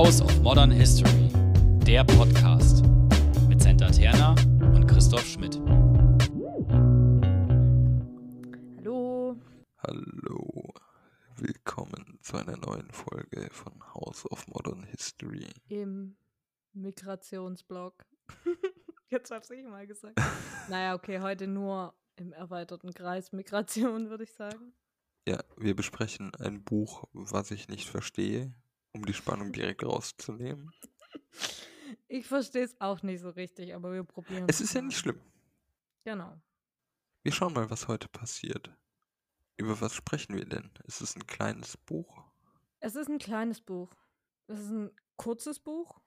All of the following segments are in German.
House of Modern History, der Podcast mit Senta Terna und Christoph Schmidt. Hallo. Hallo, willkommen zu einer neuen Folge von House of Modern History. Im Migrationsblog. Jetzt hab's ich mal gesagt. naja, okay, heute nur im erweiterten Kreis Migration, würde ich sagen. Ja, wir besprechen ein Buch, was ich nicht verstehe, um die Spannung direkt rauszunehmen. Ich verstehe es auch nicht so richtig, aber wir probieren Es ist ja nicht schlimm. Genau. Wir schauen mal, was heute passiert. Über was sprechen wir denn? Ist es ein kleines Buch? Es ist ein kleines Buch. Es ist ein kurzes Buch.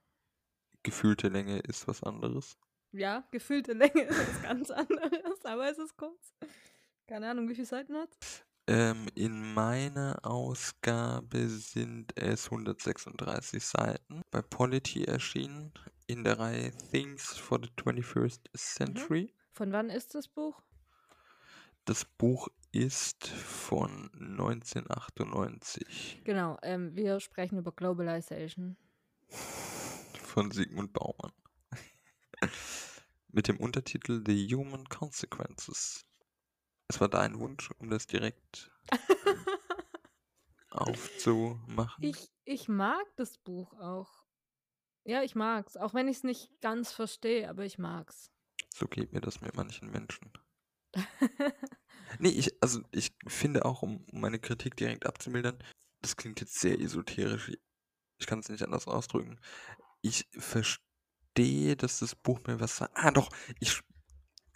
Gefühlte Länge ist was anderes. Ja, gefühlte Länge ist was ganz anderes, aber es ist kurz. Keine Ahnung, wie viele Seiten hat Ähm, in meiner Ausgabe sind es 136 Seiten. Bei Polity erschienen in der Reihe Things for the 21st Century. Von wann ist das Buch? Das Buch ist von 1998 Genau, ähm, wir sprechen über Globalization. von Sigmund Baumann. Mit dem Untertitel The Human Consequences. Es war dein Wunsch, um das direkt aufzumachen. Ich, ich mag das Buch auch. Ja, ich mag's. Auch wenn ich es nicht ganz verstehe, aber ich mag's. So geht mir das mit manchen Menschen. Nee, ich, also ich finde auch, um meine Kritik direkt abzumildern, das klingt jetzt sehr esoterisch. Ich kann es nicht anders ausdrücken. Ich verstehe, dass das Buch mir was sagt. Ah, doch, ich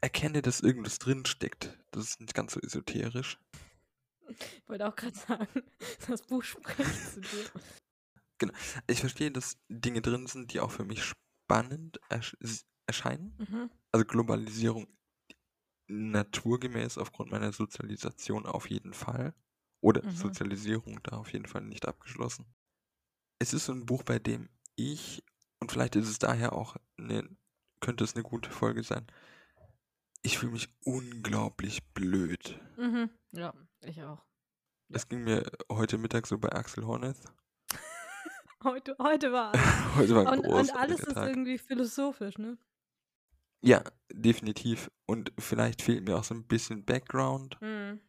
erkenne, dass irgendwas drinsteckt. Das ist nicht ganz so esoterisch. Ich wollte auch gerade sagen, das Buch spricht zu dir. Ich verstehe, dass Dinge drin sind, die auch für mich spannend ersch erscheinen. Mhm. Also Globalisierung naturgemäß aufgrund meiner Sozialisation auf jeden Fall. Oder Mhm. Sozialisierung da auf jeden Fall nicht abgeschlossen. Es ist so ein Buch, bei dem ich, und vielleicht ist es daher auch, eine, könnte es eine gute Folge sein, ich fühle mich unglaublich blöd. Mhm. Ja, ich auch. Das ging mir heute Mittag so bei Axel Horneth. Heute, heute war alles. Heute war ein Und, und alles ist Tag. irgendwie philosophisch, ne? Ja, definitiv. Und vielleicht fehlt mir auch so ein bisschen Background. Mhm.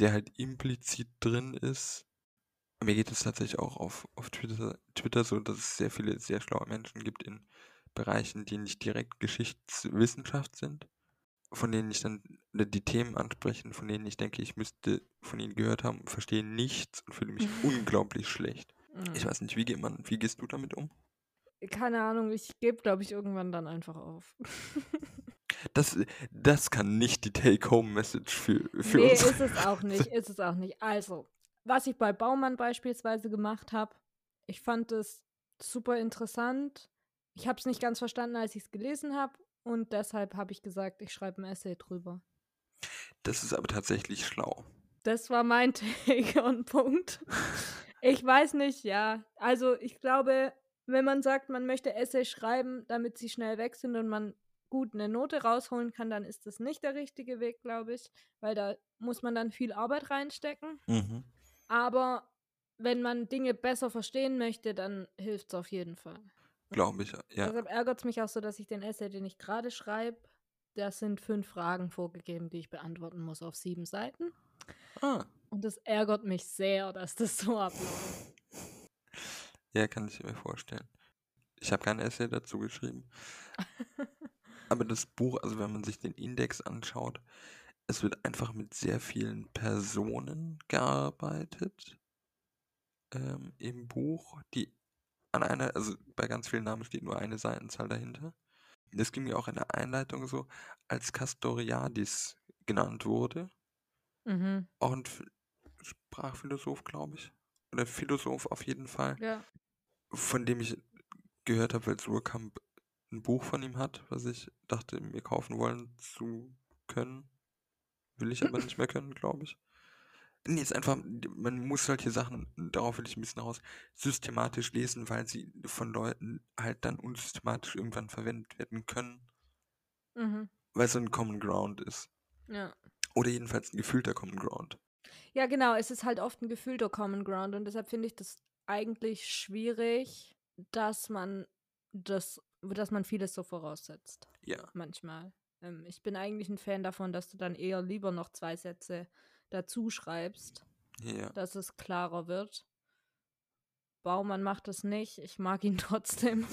der halt implizit drin ist. Mir geht es tatsächlich auch auf, auf Twitter, Twitter so, dass es sehr viele sehr schlaue Menschen gibt in Bereichen, die nicht direkt Geschichtswissenschaft sind, von denen ich dann oder die Themen ansprechen, von denen ich denke, ich müsste von ihnen gehört haben, verstehe nichts und fühle mich unglaublich schlecht. Ich Mhm. weiß nicht, wie geht man, wie gehst du damit um? Keine Ahnung, ich gebe, glaube ich, irgendwann dann einfach auf. Das, das kann nicht die Take-Home-Message für, für nee, uns ist es auch nicht, ist es auch nicht. Also, was ich bei Baumann beispielsweise gemacht habe, ich fand es super interessant. Ich habe es nicht ganz verstanden, als ich es gelesen habe. Und deshalb habe ich gesagt, ich schreibe ein Essay drüber. Das ist aber tatsächlich schlau. Das war mein Take on Punkt. Ich weiß nicht, ja. Also ich glaube, wenn man sagt, man möchte Essay schreiben, damit sie schnell weg sind und man gut eine Note rausholen kann, dann ist das nicht der richtige Weg, glaube ich, weil da muss man dann viel Arbeit reinstecken. Mhm. Aber wenn man Dinge besser verstehen möchte, dann hilft es auf jeden Fall. Glaube ich, ja. Deshalb ärgert es mich auch so, dass ich den Essay, den ich gerade schreibe, da sind fünf Fragen vorgegeben, die ich beantworten muss auf sieben Seiten. Ah, Und es ärgert mich sehr, dass das so abläuft. Ja, kann ich mir vorstellen. Ich habe kein Essay dazu geschrieben. Aber das Buch, also wenn man sich den Index anschaut, es wird einfach mit sehr vielen Personen gearbeitet ähm, im Buch, die an einer, also bei ganz vielen Namen steht nur eine Seitenzahl dahinter. Das ging mir auch in der Einleitung so, als Castoriadis genannt wurde, Mhm. auch ein Ph- Sprachphilosoph, glaube ich, oder Philosoph auf jeden Fall Ja. von dem ich gehört habe, weil Surkamp ein Buch von ihm hat, was ich dachte, mir kaufen wollen zu können. Will ich aber nicht mehr können, glaube ich. Nee, ist einfach, man muss solche Sachen, darauf will ich ein bisschen raus, systematisch lesen, weil sie von Leuten halt dann unsystematisch irgendwann verwendet werden können, Mhm. weil es so ein Common Ground ist. Ja. Oder jedenfalls ein gefühlter Common Ground. Ja, genau. Es ist halt oft ein gefühlter Common Ground und deshalb finde ich das eigentlich schwierig, dass man das, dass man vieles so voraussetzt. Ja. Manchmal. Ähm, ich bin eigentlich ein Fan davon, dass du dann eher lieber noch zwei Sätze dazu schreibst, Ja. dass es klarer wird. Baumann macht es nicht. Ich mag ihn trotzdem.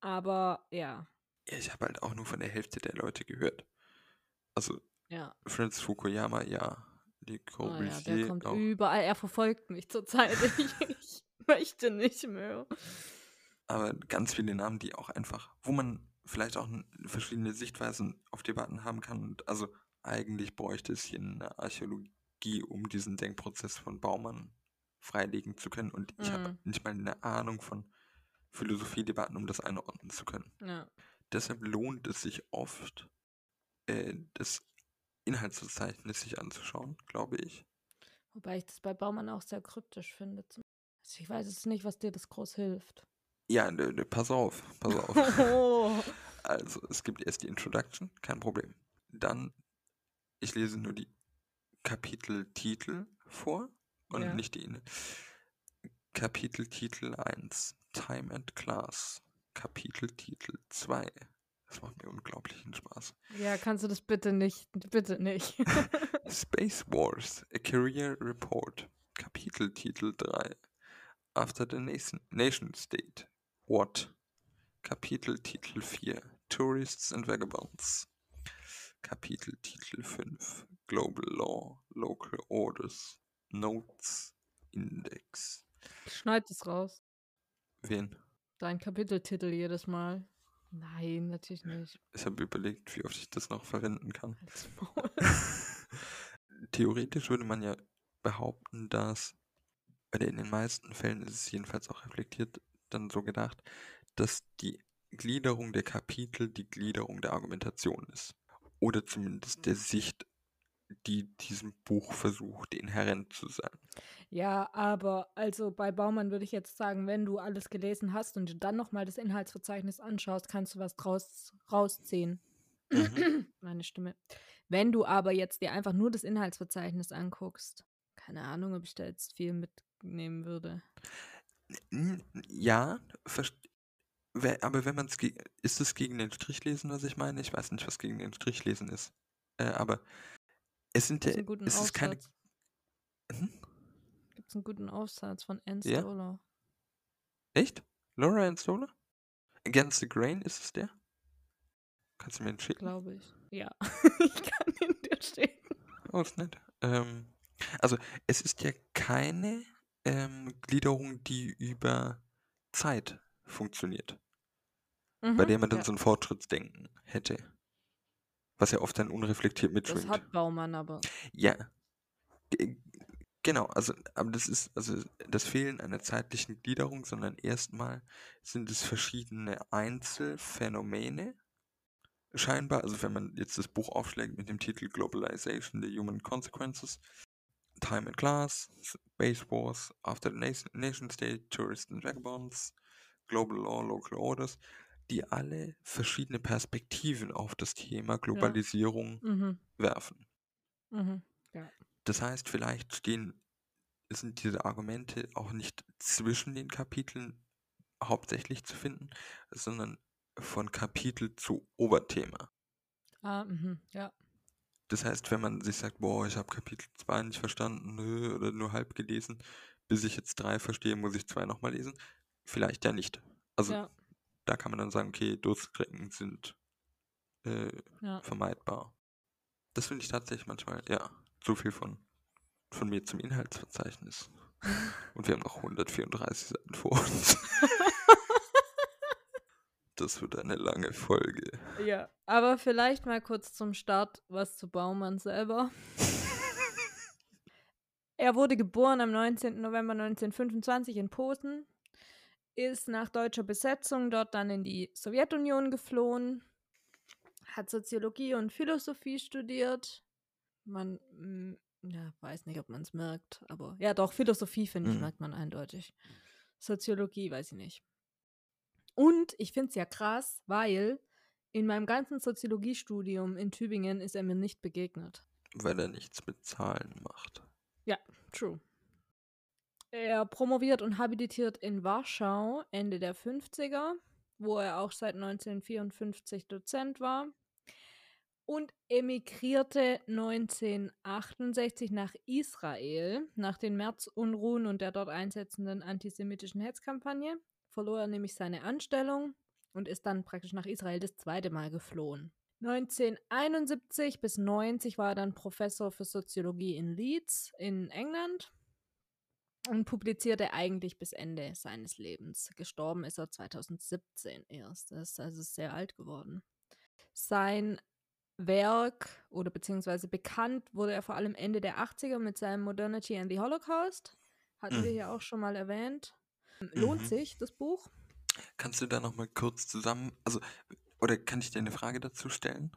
Aber ja, Ja, ich habe halt auch nur von der Hälfte der Leute gehört. Also ja. Francis Fukuyama, ja. Le Oh ja, der kommt auch. überall. Er verfolgt mich zurzeit. Ich, ich möchte nicht mehr. Aber ganz viele Namen, die auch einfach, wo man vielleicht auch verschiedene Sichtweisen auf Debatten haben kann. Und also eigentlich bräuchte es hier eine Archäologie, um diesen Denkprozess von Baumann freilegen zu können. Und ich habe Mhm. nicht mal eine Ahnung von Philosophiedebatten, um das einordnen zu können. Ja. Deshalb lohnt es sich oft, äh, das Inhaltsverzeichnis sich anzuschauen, glaube ich. Wobei ich das bei Baumann auch sehr kryptisch finde. Also ich weiß jetzt nicht, was dir das groß hilft. Ja, ne, ne, pass auf, pass auf. Oh. Also, es gibt erst die Introduction, kein Problem. Dann, ich lese nur die Kapiteltitel vor und Ja. nicht die. Kapiteltitel 1, Time and Class. Kapiteltitel 2. Das macht mir unglaublichen Spaß. Ja, kannst du das bitte nicht? Bitte nicht. Space Wars, a Career Report. Kapiteltitel 3. After the Nation, Nation State. What? Kapiteltitel 4. Tourists and Vagabonds. Kapiteltitel 5. Global Law, Local Orders. Notes, Index. Schneid es raus. Wen? Dein Kapiteltitel jedes Mal. Nein, natürlich nicht. Ich habe überlegt, wie oft ich das noch verwenden kann. Theoretisch würde man ja behaupten, dass, oder in den meisten Fällen ist es jedenfalls auch reflektiert, dann so gedacht, dass die Gliederung der Kapitel die Gliederung der Argumentation ist. Oder zumindest der Sicht, die diesem Buch versucht, inhärent zu sein. Ja, aber also bei Baumann würde ich jetzt sagen, wenn du alles gelesen hast und du dann nochmal das Inhaltsverzeichnis anschaust, kannst du was draus rausziehen. Mhm. Meine Stimme. Wenn du aber jetzt dir einfach nur das Inhaltsverzeichnis anguckst, keine Ahnung, ob ich da jetzt viel mitnehmen würde. Ja, aber wenn man es, ist es gegen den Strichlesen, was ich meine? Ich weiß nicht, was gegen den Strichlesen ist. Äh, aber es sind ja, es ist keine? Hm? Gibt's einen guten Aufsatz von Anne Ja? Stoller? Echt? Laura and Stoller? Against the Grain ist es der? Kannst du mir den schicken? Glaube ich. Ja, ich kann ihn dir schicken. Oh, ist nett. Ähm, also, es ist ja keine ähm, Gliederung, die über Zeit funktioniert, bei Mhm, der man dann ja. so ein Fortschrittsdenken hätte. Was ja oft dann unreflektiert Das mitschwingt. hat Baumann aber. Ja. Ge- Genau, also, aber das ist, also das Fehlen einer zeitlichen Gliederung, sondern erstmal sind es verschiedene Einzelfänomene, scheinbar. Also, wenn man jetzt das Buch aufschlägt mit dem Titel Globalization, the Human Consequences, Time and Class, Space Wars, After the Nation, Nation State, Tourists and Vagabonds, Global Law, Local Orders, die alle verschiedene Perspektiven auf das Thema Globalisierung Mhm, werfen. mhm. Das heißt, vielleicht stehen, sind diese Argumente auch nicht zwischen den Kapiteln hauptsächlich zu finden, sondern von Kapitel zu Oberthema. Ah, mhm, ja. Das heißt, wenn man sich sagt, boah, ich habe Kapitel 2 nicht verstanden nö, oder nur halb gelesen, bis ich jetzt 3 verstehe, muss ich 2 nochmal lesen, vielleicht ja nicht. Also ja, da kann man dann sagen, okay, Durststrecken sind äh, ja. vermeidbar. Das finde ich tatsächlich manchmal, ja, so viel von, von mir zum Inhaltsverzeichnis. Und wir haben noch 134 Seiten vor uns. Das wird eine lange Folge. Ja, aber vielleicht mal kurz zum Start was zu Baumann selber. Er wurde geboren am 19. November 1925 in Posen, ist nach deutscher Besetzung dort dann in die Sowjetunion geflohen, hat Soziologie und Philosophie studiert. Man mm, ja, weiß nicht, ob man es merkt, aber ja, doch, Philosophie, finde ich, Mhm. merkt man eindeutig. Soziologie, weiß ich nicht. Und ich finde es ja krass, weil in meinem ganzen Soziologiestudium in Tübingen ist er mir nicht begegnet. Weil er nichts mit Zahlen macht. True. Er promoviert und habilitiert in Warschau Ende der 50er, wo er auch seit 1954 Dozent war und emigrierte 1968 nach Israel nach den Märzunruhen und der dort einsetzenden antisemitischen Hetzkampagne. Verlor er nämlich seine Anstellung und ist dann praktisch nach Israel das zweite Mal geflohen. 1971 bis 90 war er dann Professor für Soziologie in Leeds in England und publizierte eigentlich bis Ende seines Lebens. Gestorben ist er 2017 erst. Das ist also sehr alt geworden. Sein Werk oder beziehungsweise bekannt wurde er vor allem Ende der 80er mit seinem Modernity and the Holocaust. Hatten Mhm. wir hier auch schon mal erwähnt. Lohnt Mhm. sich, das Buch? Kannst du da nochmal kurz zusammen, also, oder kann ich dir eine Frage dazu stellen?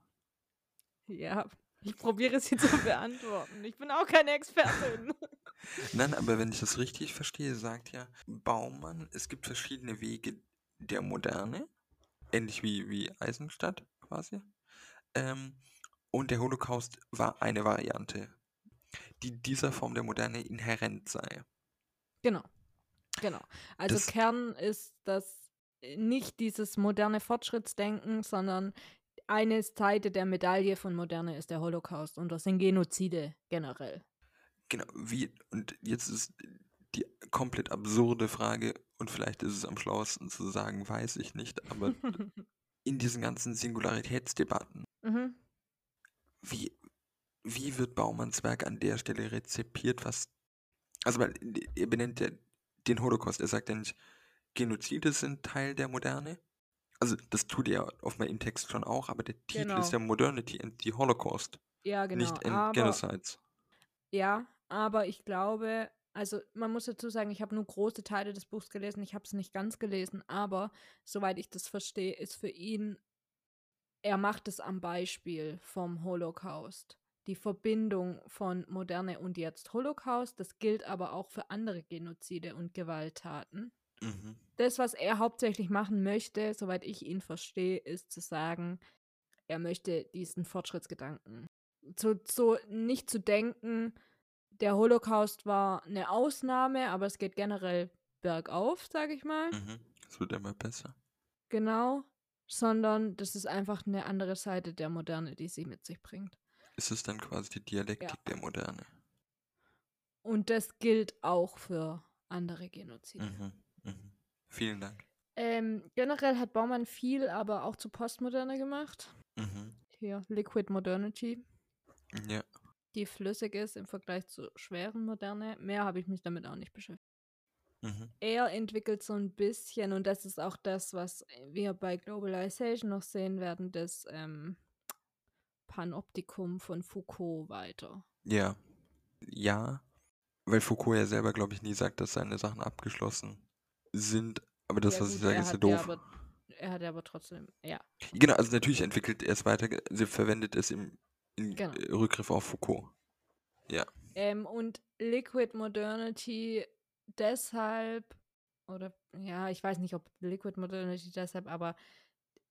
Ja, ich probiere sie zu beantworten. Ich bin auch keine Expertin. Nein, aber wenn ich das richtig verstehe, sagt ja Baumann, es gibt verschiedene Wege der Moderne, ähnlich wie, wie Eisenstadt quasi. Ähm, und der Holocaust war eine Variante, die dieser Form der Moderne inhärent sei. Genau. Genau. Also Das- Kern ist das äh, nicht dieses moderne Fortschrittsdenken, sondern eine Seite der Medaille von Moderne ist der Holocaust und das sind Genozide generell. Genau, wie, und jetzt ist die komplett absurde Frage, und vielleicht ist es am schlauesten zu sagen, weiß ich nicht, aber in diesen ganzen Singularitätsdebatten, mhm. wie, wie wird Baumanns Werk an der Stelle rezipiert, was. Also, weil er benennt ja den Holocaust, er sagt ja nicht, Genozide sind Teil der Moderne. Also, das tut er offenbar im Text schon auch, aber der Titel Genau. ist ja Modernity and the Holocaust, Ja, genau. nicht and aber, Genocides. ja, aber ich glaube, also man muss dazu sagen, ich habe nur große Teile des Buchs gelesen, ich habe es nicht ganz gelesen, aber soweit ich das verstehe, ist für ihn, er macht es am Beispiel vom Holocaust. Die Verbindung von Moderne und jetzt Holocaust, das gilt aber auch für andere Genozide und Gewalttaten. Mhm. Das, was er hauptsächlich machen möchte, soweit ich ihn verstehe, ist zu sagen, er möchte diesen Fortschrittsgedanken. So, so nicht zu denken, der Holocaust war eine Ausnahme, aber es geht generell bergauf, sage ich mal. Mhm. Es wird immer besser. Genau. Sondern das ist einfach eine andere Seite der Moderne, die sie mit sich bringt. Ist es dann quasi die Dialektik der Moderne? Und das gilt auch für andere Genozide. Mhm. Mhm. Vielen Dank. Ähm, generell hat Baumann viel, aber auch zu Postmoderne gemacht. Mhm. Hier, Liquid Modernity, Ja. die flüssig ist im Vergleich zur schweren Moderne. Mehr habe ich mich damit auch nicht beschäftigt. Mhm. Er entwickelt so ein bisschen, und das ist auch das, was wir bei Globalization noch sehen werden, das ähm, Panoptikum von Foucault weiter. Ja. Ja. Weil Foucault ja selber, glaube ich, nie sagt, dass seine Sachen abgeschlossen sind. Aber das, Ja, was gut, ich sage, ist ja doof. aber, er hat ja aber trotzdem, ja. Genau, also natürlich entwickelt er es weiter, sie verwendet es im, Genau. äh, Rückgriff auf Foucault. Ähm, und Liquid Modernity deshalb, oder ja, ich weiß nicht, ob Liquid Modernity deshalb, aber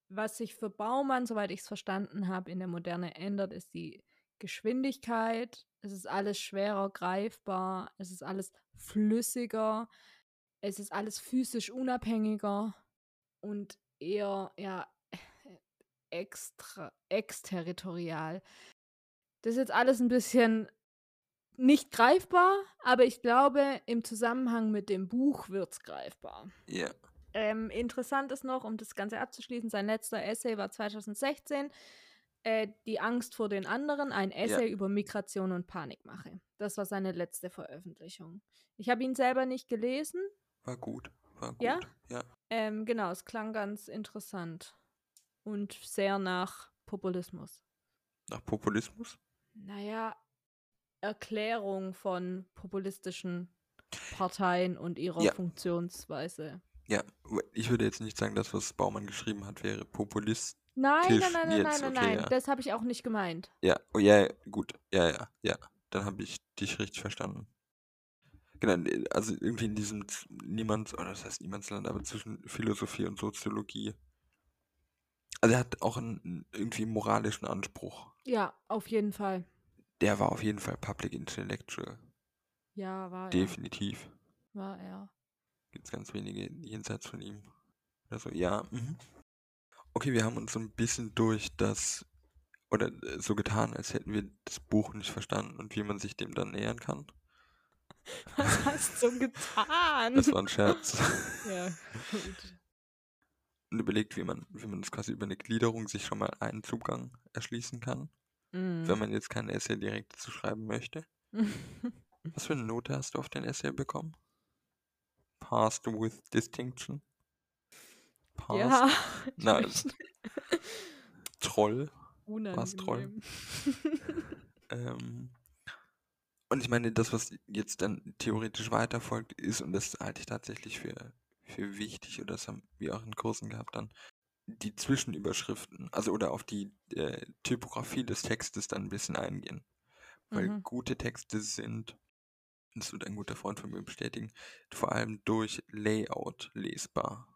was sich für Baumann, soweit ich es verstanden habe, in der Moderne ändert, ist die Geschwindigkeit. Es ist alles schwerer greifbar, es ist alles flüssiger, es ist alles physisch unabhängiger und eher, ja, extra, exterritorial. Das ist jetzt alles ein bisschen nicht greifbar, aber ich glaube, im Zusammenhang mit dem Buch wird es greifbar. Ja. Ähm, interessant ist noch, um das Ganze abzuschließen, sein letzter Essay war 2016. Äh, die Angst vor den anderen, ein Essay über Migration und Panikmache. Das war seine letzte Veröffentlichung. Ich habe ihn selber nicht gelesen. War gut. War gut. Ja? Ja. Ähm, genau, es klang ganz interessant und sehr nach Populismus. Nach Populismus? Naja, Erklärung von populistischen Parteien und ihrer Ja. Funktionsweise. Ja. Ich würde jetzt nicht sagen, dass was Baumann geschrieben hat, wäre Populist. Nein, nein, nein, nein, jetzt, nein, nein, okay, nein. ja. Das habe ich auch nicht gemeint. Ja, oh, ja, ja, gut. Ja, ja, ja. Dann habe ich dich richtig verstanden. Genau, äh, also irgendwie in diesem Niemands, oder das heißt Niemandsland, aber zwischen Philosophie und Soziologie. Also er hat auch einen irgendwie moralischen Anspruch. Ja, auf jeden Fall. Der war auf jeden Fall Public Intellectual. Ja, war er. Definitiv. war er. Gibt es ganz wenige jenseits von ihm. Oder so, ja. Mhm. Okay, wir haben uns so ein bisschen durch das, oder äh, so getan, als hätten wir das Buch nicht verstanden und wie man sich dem dann nähern kann. Was hast du getan? Das war ein Scherz. ja, gut. Und überlegt, wie man, wie man das quasi über eine Gliederung sich schon mal einen Zugang erschließen kann, wenn Mm. man jetzt kein Essay direkt dazu schreiben möchte. Was für eine Note hast du auf den Essay bekommen? Passed with distinction? Passed? ja, Na, ich- Troll. War's Troll? unangenehm. Ähm, und ich meine, das, was jetzt dann theoretisch weiterfolgt, ist, und das halte ich tatsächlich für, für wichtig, oder das haben wir auch in Kursen gehabt, dann die Zwischenüberschriften, also oder auf die äh, Typografie des Textes dann ein bisschen eingehen. Weil Mhm. gute Texte sind, das wird ein guter Freund von mir bestätigen, vor allem durch Layout lesbar.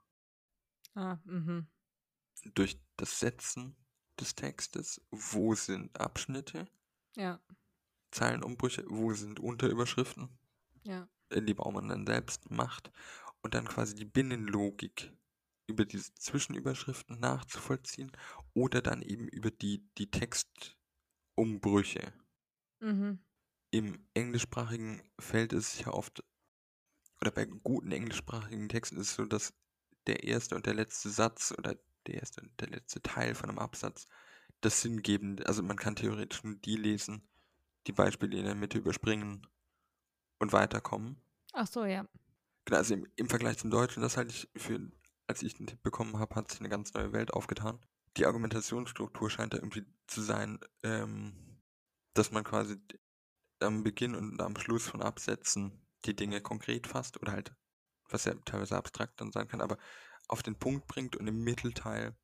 ah, mhm. Durch das Setzen des Textes, wo sind Abschnitte, Ja, Zeilenumbrüche, wo sind Unterüberschriften, ja. die Baumann dann selbst macht und dann quasi die Binnenlogik über diese Zwischenüberschriften nachzuvollziehen oder dann eben über die, die Textumbrüche. Mhm. Im englischsprachigen Feld ist es ja oft, oder bei guten englischsprachigen Texten ist es so, dass der erste und der letzte Satz oder der erste und der letzte Teil von einem Absatz das Sinngebende, also man kann theoretisch nur die lesen, die Beispiele in der Mitte überspringen und weiterkommen. Ach so, ja. Genau, also im, im Vergleich zum Deutschen, das halte ich für, als ich den Tipp bekommen habe, hat sich eine ganz neue Welt aufgetan. Die Argumentationsstruktur scheint da irgendwie zu sein, ähm, dass man quasi am Beginn und am Schluss von Absätzen die Dinge konkret fasst oder halt, was ja teilweise abstrakt dann sein kann, aber auf den Punkt bringt und im Mittelteil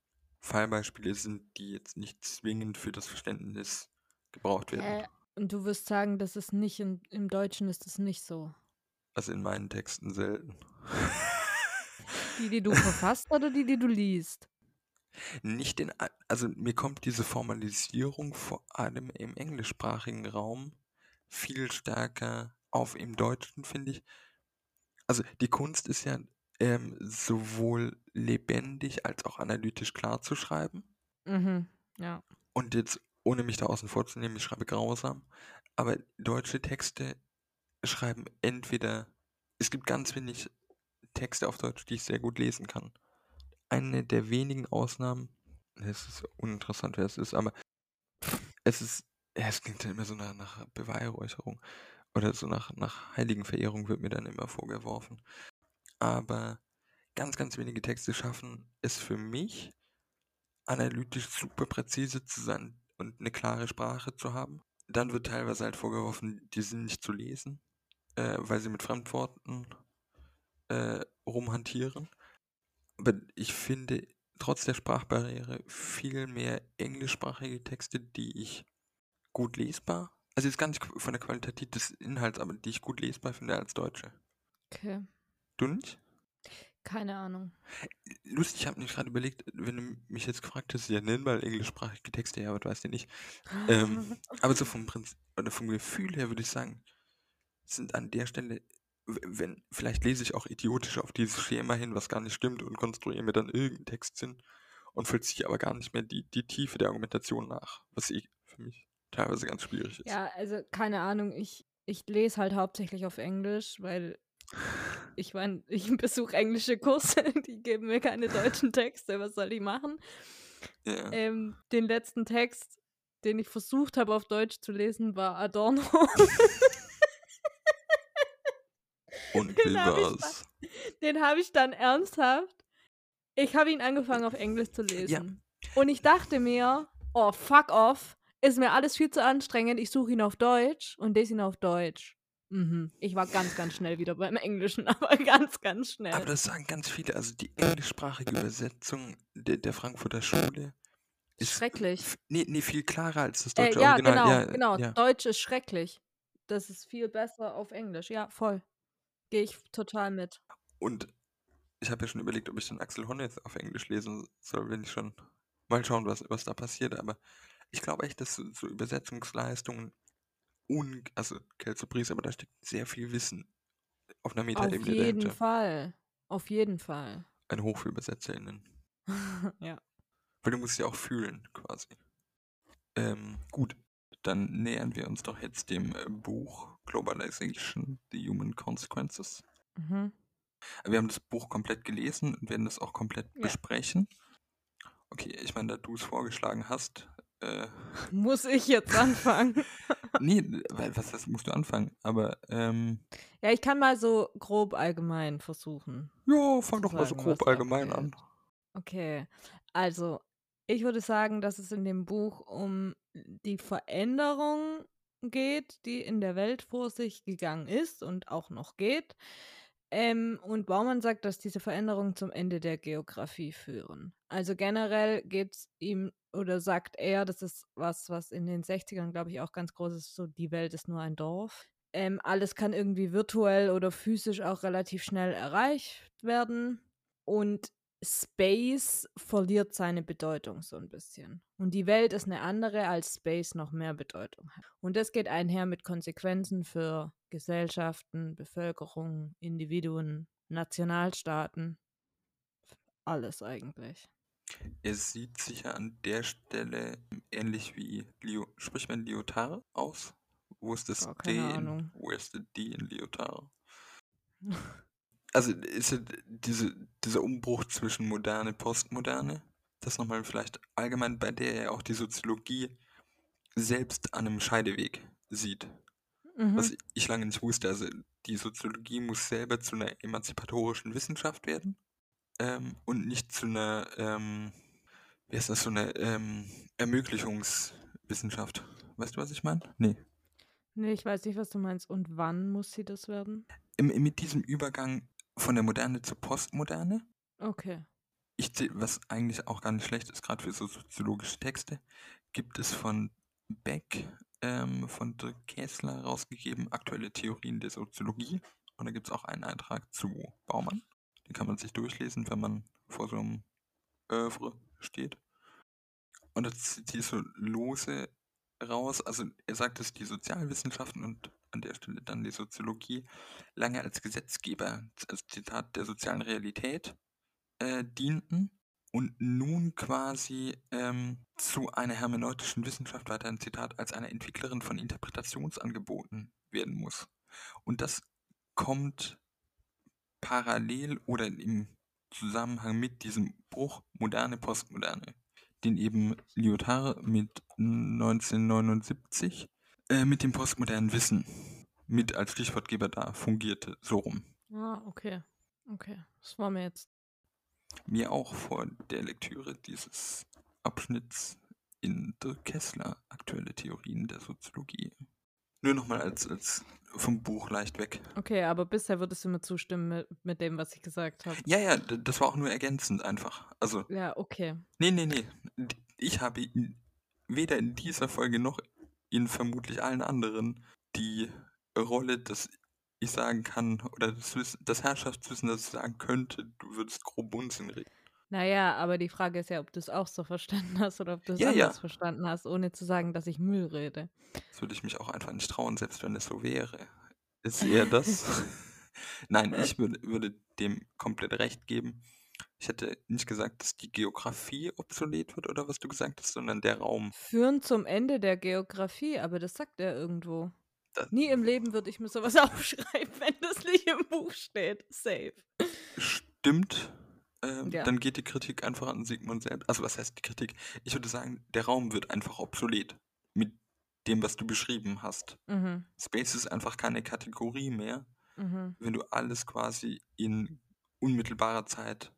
Fallbeispiele sind, die jetzt nicht zwingend für das Verständnis gebraucht werden. Äh, und du wirst sagen, das ist nicht in, im Deutschen ist es nicht so. Also in meinen Texten selten. Die, die du verfasst oder die, die du liest? Nicht in, also mir kommt diese Formalisierung vor allem im englischsprachigen Raum viel stärker auf im Deutschen, finde ich. Also die Kunst ist ja ähm, sowohl lebendig als auch analytisch klar zu schreiben. Mhm. Ja. Und jetzt, ohne mich da außen vor zu nehmen, ich schreibe grausam, aber deutsche Texte schreiben entweder, es gibt ganz wenig Texte auf Deutsch, die ich sehr gut lesen kann. Eine der wenigen Ausnahmen, es ist uninteressant, wer es ist, aber es ist, ja, es klingt dann immer so nach, nach Beweihräucherung oder so nach, nach Heiligenverehrung wird mir dann immer vorgeworfen. Aber ganz, ganz wenige Texte schaffen es für mich, analytisch super präzise zu sein und eine klare Sprache zu haben. Dann wird teilweise halt vorgeworfen, die sind nicht zu lesen, äh, weil sie mit Fremdworten äh, rumhantieren. Aber ich finde trotz der Sprachbarriere viel mehr englischsprachige Texte, die ich gut lesbar, also jetzt gar nicht von der Qualität des Inhalts, aber die ich gut lesbar finde als Deutsche. Okay. Du nicht? Keine Ahnung. Lustig, ich habe mich gerade überlegt, wenn du mich jetzt gefragt hättest, ja, nenn mal englischsprachige Texte, ja, aber du weißt ja nicht. Ähm, aber so vom Prinzip oder vom Gefühl her würde ich sagen, sind an der Stelle, wenn, vielleicht lese ich auch idiotisch auf dieses Schema hin, was gar nicht stimmt und konstruiere mir dann irgendeinen Textsinn und vollziehe aber gar nicht mehr die, die Tiefe der Argumentation nach, was ich für mich teilweise ganz schwierig ist. Ja, also keine Ahnung. Ich, ich lese halt hauptsächlich auf Englisch, weil ich meine, ich besuche englische Kurse, die geben mir keine deutschen Texte. Was soll ich machen? Ja. Ähm, den letzten Text, den ich versucht habe auf Deutsch zu lesen, war Adorno. Und wie war's? Den habe ich dann ernsthaft. Ich habe ihn angefangen auf Englisch zu lesen. Und ich dachte mir, oh, fuck off. Ist mir alles viel zu anstrengend. Ich suche ihn auf Deutsch und lese ihn auf Deutsch. Mhm. Ich war ganz, ganz schnell wieder beim Englischen, aber ganz, ganz schnell. Aber das sagen ganz viele, also die englischsprachige Übersetzung der, der Frankfurter Schule ist Schrecklich. nee, nee, viel klarer als das Äh, deutsche ja, Original. genau, ja, genau. Ja. Deutsch ist schrecklich. Das ist viel besser auf Englisch. Ja, voll. Gehe ich total mit. Und ich habe ja schon überlegt, ob ich den Axel Honneth auf Englisch lesen soll, wenn ich schon mal schauen, was, was da passiert. Aber ich glaube echt, dass so Übersetzungsleistungen, un, also Kelso Bries, aber da steckt sehr viel Wissen auf einer Auf Metaebene jeden dahinter. Fall. Auf jeden Fall. Eine Hoch für ÜbersetzerInnen. ja. Weil du musst ja auch fühlen, quasi. Ähm, gut, dann nähern wir uns doch jetzt dem äh, Buch Globalization, The Human Consequences. Mhm. Wir haben das Buch komplett gelesen und werden das auch komplett Ja. besprechen. Okay, ich meine, da du es vorgeschlagen hast, äh, Muss ich jetzt anfangen? nee, was das musst du anfangen, aber ähm, ja, ich kann mal so grob allgemein versuchen. ja, fang doch mal so grob allgemein abgeht. an. Okay, also ich würde sagen, dass es in dem Buch um die Veränderung geht, die in der Welt vor sich gegangen ist und auch noch geht. Ähm, und Baumann sagt, dass diese Veränderungen zum Ende der Geografie führen. Also generell geht es ihm oder sagt er, das ist was, was in den 60ern, glaube ich, auch ganz groß ist, so die Welt ist nur ein Dorf. Ähm, alles kann irgendwie virtuell oder physisch auch relativ schnell erreicht werden. Und Space verliert seine Bedeutung so ein bisschen. Und die Welt ist eine andere, als Space noch mehr Bedeutung hat. Und das geht einher mit Konsequenzen für Gesellschaften, Bevölkerung, Individuen, Nationalstaaten. Alles eigentlich. Er sieht sicher an der Stelle ähnlich wie Leo, spricht man Lyotard aus? Wo ist das D in, wo ist der D in Lyotard? Also ist ja diese, dieser Umbruch zwischen Moderne, Postmoderne, das nochmal vielleicht allgemein, bei der er auch die Soziologie selbst an einem Scheideweg sieht. Mhm. Was ich lange nicht wusste. Also die Soziologie muss selber zu einer emanzipatorischen Wissenschaft werden ähm, und nicht zu einer, ähm, wie heißt das, so einer ähm, Ermöglichungswissenschaft. Weißt du, was ich meine? Nee. Nee, ich weiß nicht, was du meinst. Und wann muss sie das werden? Im, mit diesem Übergang von der Moderne zur Postmoderne, Okay. ich, was eigentlich auch gar nicht schlecht ist, gerade für so soziologische Texte, gibt es von Beck, ähm, von Dirk Kessler rausgegeben, aktuelle Theorien der Soziologie. Und da gibt es auch einen Eintrag zu Baumann. Kann man sich durchlesen, wenn man vor so einem Övre steht. Und da zieht so lose raus. Also er sagt, dass die Sozialwissenschaften und an der Stelle dann die Soziologie lange als Gesetzgeber, als Zitat der sozialen Realität äh, dienten und nun quasi ähm, zu einer hermeneutischen Wissenschaft, weiter ein Zitat, als einer Entwicklerin von Interpretationsangeboten werden muss. Und das kommt parallel oder im Zusammenhang mit diesem Bruch moderne, postmoderne, den eben Lyotard mit 1979 äh, mit dem postmodernen Wissen mit als Stichwortgeber da fungierte, so rum. Ah, okay. Okay. Das war mir jetzt. Mir auch vor der Lektüre dieses Abschnitts in Dirk Kessler aktuelle Theorien der Soziologie. Nur nochmal als, als vom Buch leicht weg. Okay, aber bisher würdest du mir zustimmen mit, mit dem, was ich gesagt habe. Ja, ja, das war auch nur ergänzend einfach. Also, Ja, okay. nee, nee, nee. Ich habe weder in dieser Folge noch in vermutlich allen anderen die Rolle, dass ich sagen kann, oder das, Wissen, das Herrschaftswissen, dass ich sagen könnte, du würdest grob Unsinn reden. Naja, aber die Frage ist ja, ob du es auch so verstanden hast oder ob du es Ja, anders ja. verstanden hast, ohne zu sagen, dass ich Müll rede. Das würde ich mich auch einfach nicht trauen, selbst wenn es so wäre. Ist eher das. Nein, ich würde, würde dem komplett recht geben. Ich hätte nicht gesagt, dass die Geografie obsolet wird oder was du gesagt hast, sondern der Raum. Führen zum Ende der Geografie, aber das sagt er irgendwo. Das Nie im Leben würde ich mir sowas aufschreiben, wenn das nicht im Buch steht. Safe. stimmt. Ähm, Ja. Dann geht die Kritik einfach an Sigmund selbst. Also was heißt die Kritik? Ich würde sagen, der Raum wird einfach obsolet. Mit dem, was du beschrieben hast. Mhm. Space ist einfach keine Kategorie mehr, Mhm. wenn du alles quasi in unmittelbarer Zeit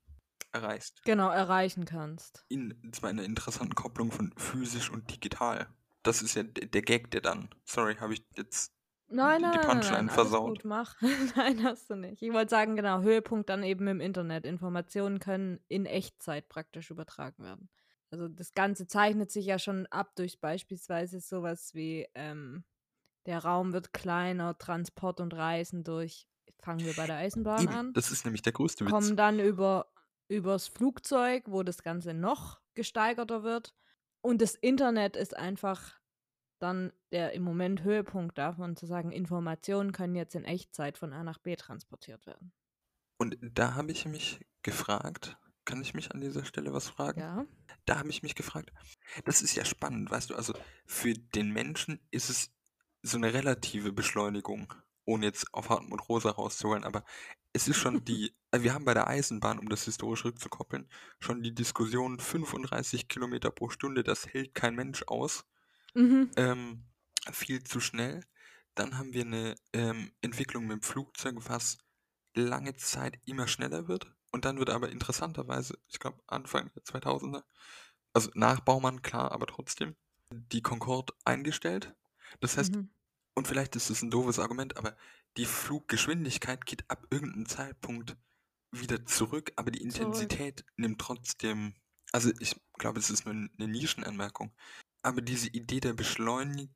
erreichst. Genau, erreichen kannst. in zwar einer interessanten Kopplung von physisch und digital. Das ist ja der Gag, der dann. Sorry, habe ich jetzt. Nein, Die- nein, die Punchline nein, versaut. gut, mach. nein, hast du nicht. Ich wollte sagen, genau, Höhepunkt dann eben im Internet. Informationen können in Echtzeit praktisch übertragen werden. Also das Ganze zeichnet sich ja schon ab durch beispielsweise sowas wie ähm, der Raum wird kleiner, Transport und Reisen durch, fangen wir bei der Eisenbahn Eben, an, das ist nämlich der größte Witz. kommen dann über übers Flugzeug, wo das Ganze noch gesteigerter wird. Und das Internet ist einfach dann der im Moment Höhepunkt davon, zu sagen, Informationen können jetzt in Echtzeit von A nach B transportiert werden. Und da habe ich mich gefragt, kann ich mich an dieser Stelle was fragen? Ja. Da habe ich mich gefragt, das ist ja spannend, weißt du, also für den Menschen ist es so eine relative Beschleunigung, ohne jetzt auf Hartmut Rosa rauszuholen, aber es ist schon die, äh, wir haben bei der Eisenbahn, um das historisch rückzukoppeln, schon die Diskussion 35 Kilometer pro Stunde, das hält kein Mensch aus. Mhm. Ähm, viel zu schnell. Dann haben wir eine ähm, Entwicklung mit dem Flugzeug, was lange Zeit immer schneller wird. Und dann wird aber interessanterweise, ich glaube Anfang der 2000er, also nach Baumann, klar, aber trotzdem, die Concorde eingestellt. Das heißt, Mhm. und vielleicht ist es ein doofes Argument, aber die Fluggeschwindigkeit geht ab irgendeinem Zeitpunkt wieder zurück, aber die Zurück. Intensität nimmt trotzdem, also ich glaube, es ist nur eine Nischenanmerkung, aber diese Idee der Beschleunigung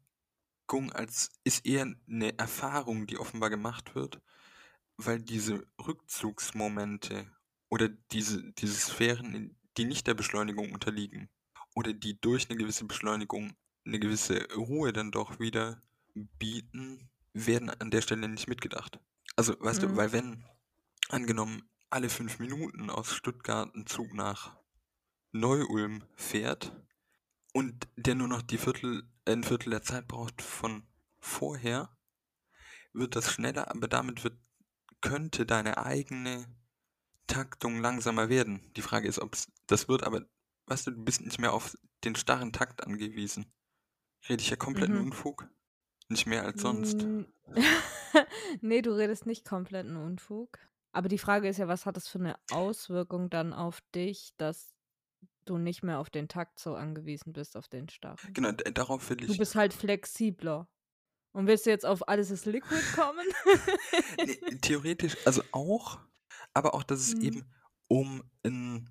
als ist eher eine Erfahrung, die offenbar gemacht wird, weil diese Rückzugsmomente oder diese, diese Sphären, die nicht der Beschleunigung unterliegen oder die durch eine gewisse Beschleunigung eine gewisse Ruhe dann doch wieder bieten, werden an der Stelle nicht mitgedacht. Also, weißt du, Mhm. weil wenn, angenommen, alle fünf Minuten aus Stuttgart ein Zug nach Neu-Ulm fährt und der nur noch die Viertel, ein Viertel der Zeit braucht von vorher, wird das schneller, aber damit wird, könnte deine eigene Taktung langsamer werden. Die Frage ist, ob es das wird, aber weißt du, du bist nicht mehr auf den starren Takt angewiesen. Rede ich ja kompletten Mhm. Unfug? Nicht mehr als sonst. Nee, du redest nicht kompletten Unfug. Aber die Frage ist ja, was hat das für eine Auswirkung dann auf dich, dass du nicht mehr auf den Takt so angewiesen bist, auf den starren? Genau, d- darauf will Du ich. bist halt flexibler. Und willst du jetzt auf alles ist Liquid kommen? Nee, theoretisch, also auch, aber auch, dass es Mhm. eben um ein,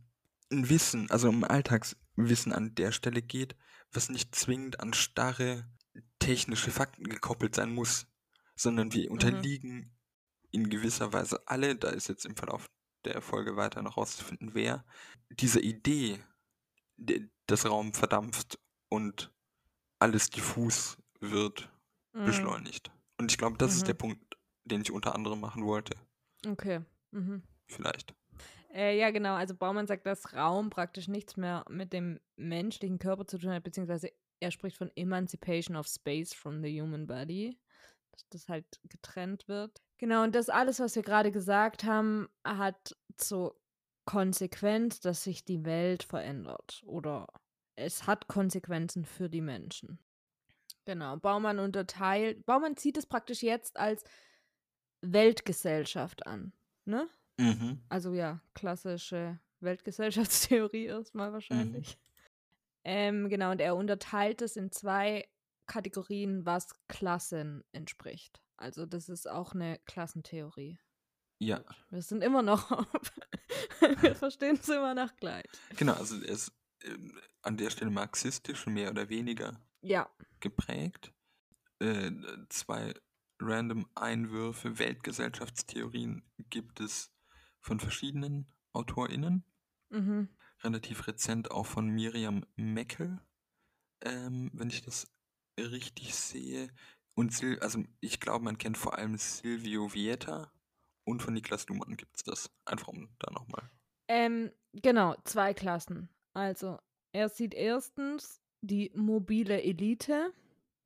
ein Wissen, also um Alltagswissen an der Stelle geht, was nicht zwingend an starre technische Fakten gekoppelt sein muss, sondern wir unterliegen in gewisser Weise alle, da ist jetzt im Verlauf der Folge weiter noch rauszufinden, wer, dieser Idee, dass Raum verdampft und alles diffus wird, Mhm. beschleunigt. Und ich glaube, das ist der Mhm. Punkt, den ich unter anderem machen wollte. Okay. Mhm. Vielleicht. Äh, ja, genau. Also Baumann sagt, dass Raum praktisch nichts mehr mit dem menschlichen Körper zu tun hat, beziehungsweise er spricht von Emancipation of Space from the Human Body, dass das halt getrennt wird. Genau, und das alles, was wir gerade gesagt haben, hat zur Konsequenz, dass sich die Welt verändert oder es hat Konsequenzen für die Menschen. Genau, Baumann unterteilt, Baumann zieht es praktisch jetzt als Weltgesellschaft an, ne? Mhm. Also ja, klassische Weltgesellschaftstheorie erstmal wahrscheinlich. Ähm, genau, und er unterteilt es in zwei Kategorien, was Klassen entspricht. Also das ist auch eine Klassentheorie. Ja, Wir sind immer noch auf. Wir verstehen es immer noch gleich. genau. Also er ist ähm, an der Stelle marxistisch mehr oder weniger Ja. geprägt. Äh, zwei random Einwürfe, Weltgesellschaftstheorien gibt es von verschiedenen AutorInnen. Mhm. Relativ rezent auch von Miriam Meckel, ähm, wenn ich das richtig sehe. Und Sil also ich glaube, man kennt vor allem Silvio Vieta und von Niklas Luhmann gibt es das. Einfach um da nochmal. Ähm, genau, zwei Klassen. Also, er sieht erstens die mobile Elite,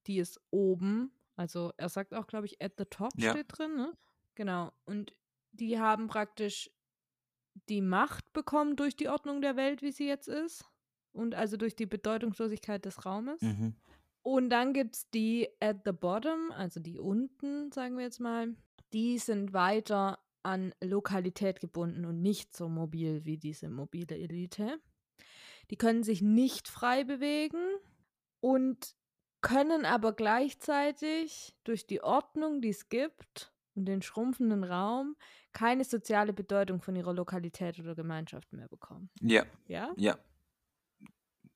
die ist oben. Also, er sagt auch, glaube ich, at the top Ja. steht drin, ne? Genau. Und die haben praktisch die Macht bekommen durch die Ordnung der Welt, wie sie jetzt ist. Und also durch die Bedeutungslosigkeit des Raumes. Mhm. Und dann gibt es die at the bottom, also die unten, sagen wir jetzt mal. Die sind weiter an Lokalität gebunden und nicht so mobil wie diese mobile Elite. Die können sich nicht frei bewegen und können aber gleichzeitig durch die Ordnung, die es gibt und den schrumpfenden Raum, keine soziale Bedeutung von ihrer Lokalität oder Gemeinschaft mehr bekommen. Ja, Ja? ja.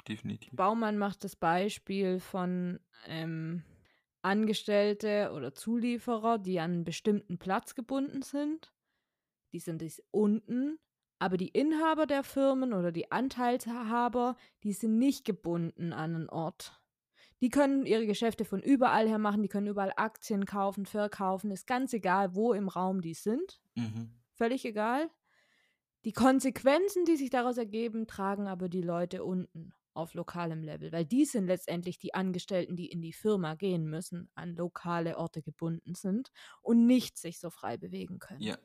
Definitiv. Baumann macht das Beispiel von ähm, Angestellte oder Zulieferer, die an einen bestimmten Platz gebunden sind. Die sind es unten, aber die Inhaber der Firmen oder die Anteilshaber, die sind nicht gebunden an einen Ort. Die können ihre Geschäfte von überall her machen, die können überall Aktien kaufen, verkaufen, ist ganz egal, wo im Raum die sind. Mhm. Völlig egal. Die Konsequenzen, die sich daraus ergeben, tragen aber die Leute unten auf lokalem Level, weil die sind letztendlich die Angestellten, die in die Firma gehen müssen, an lokale Orte gebunden sind und nicht sich so frei bewegen können. Ja.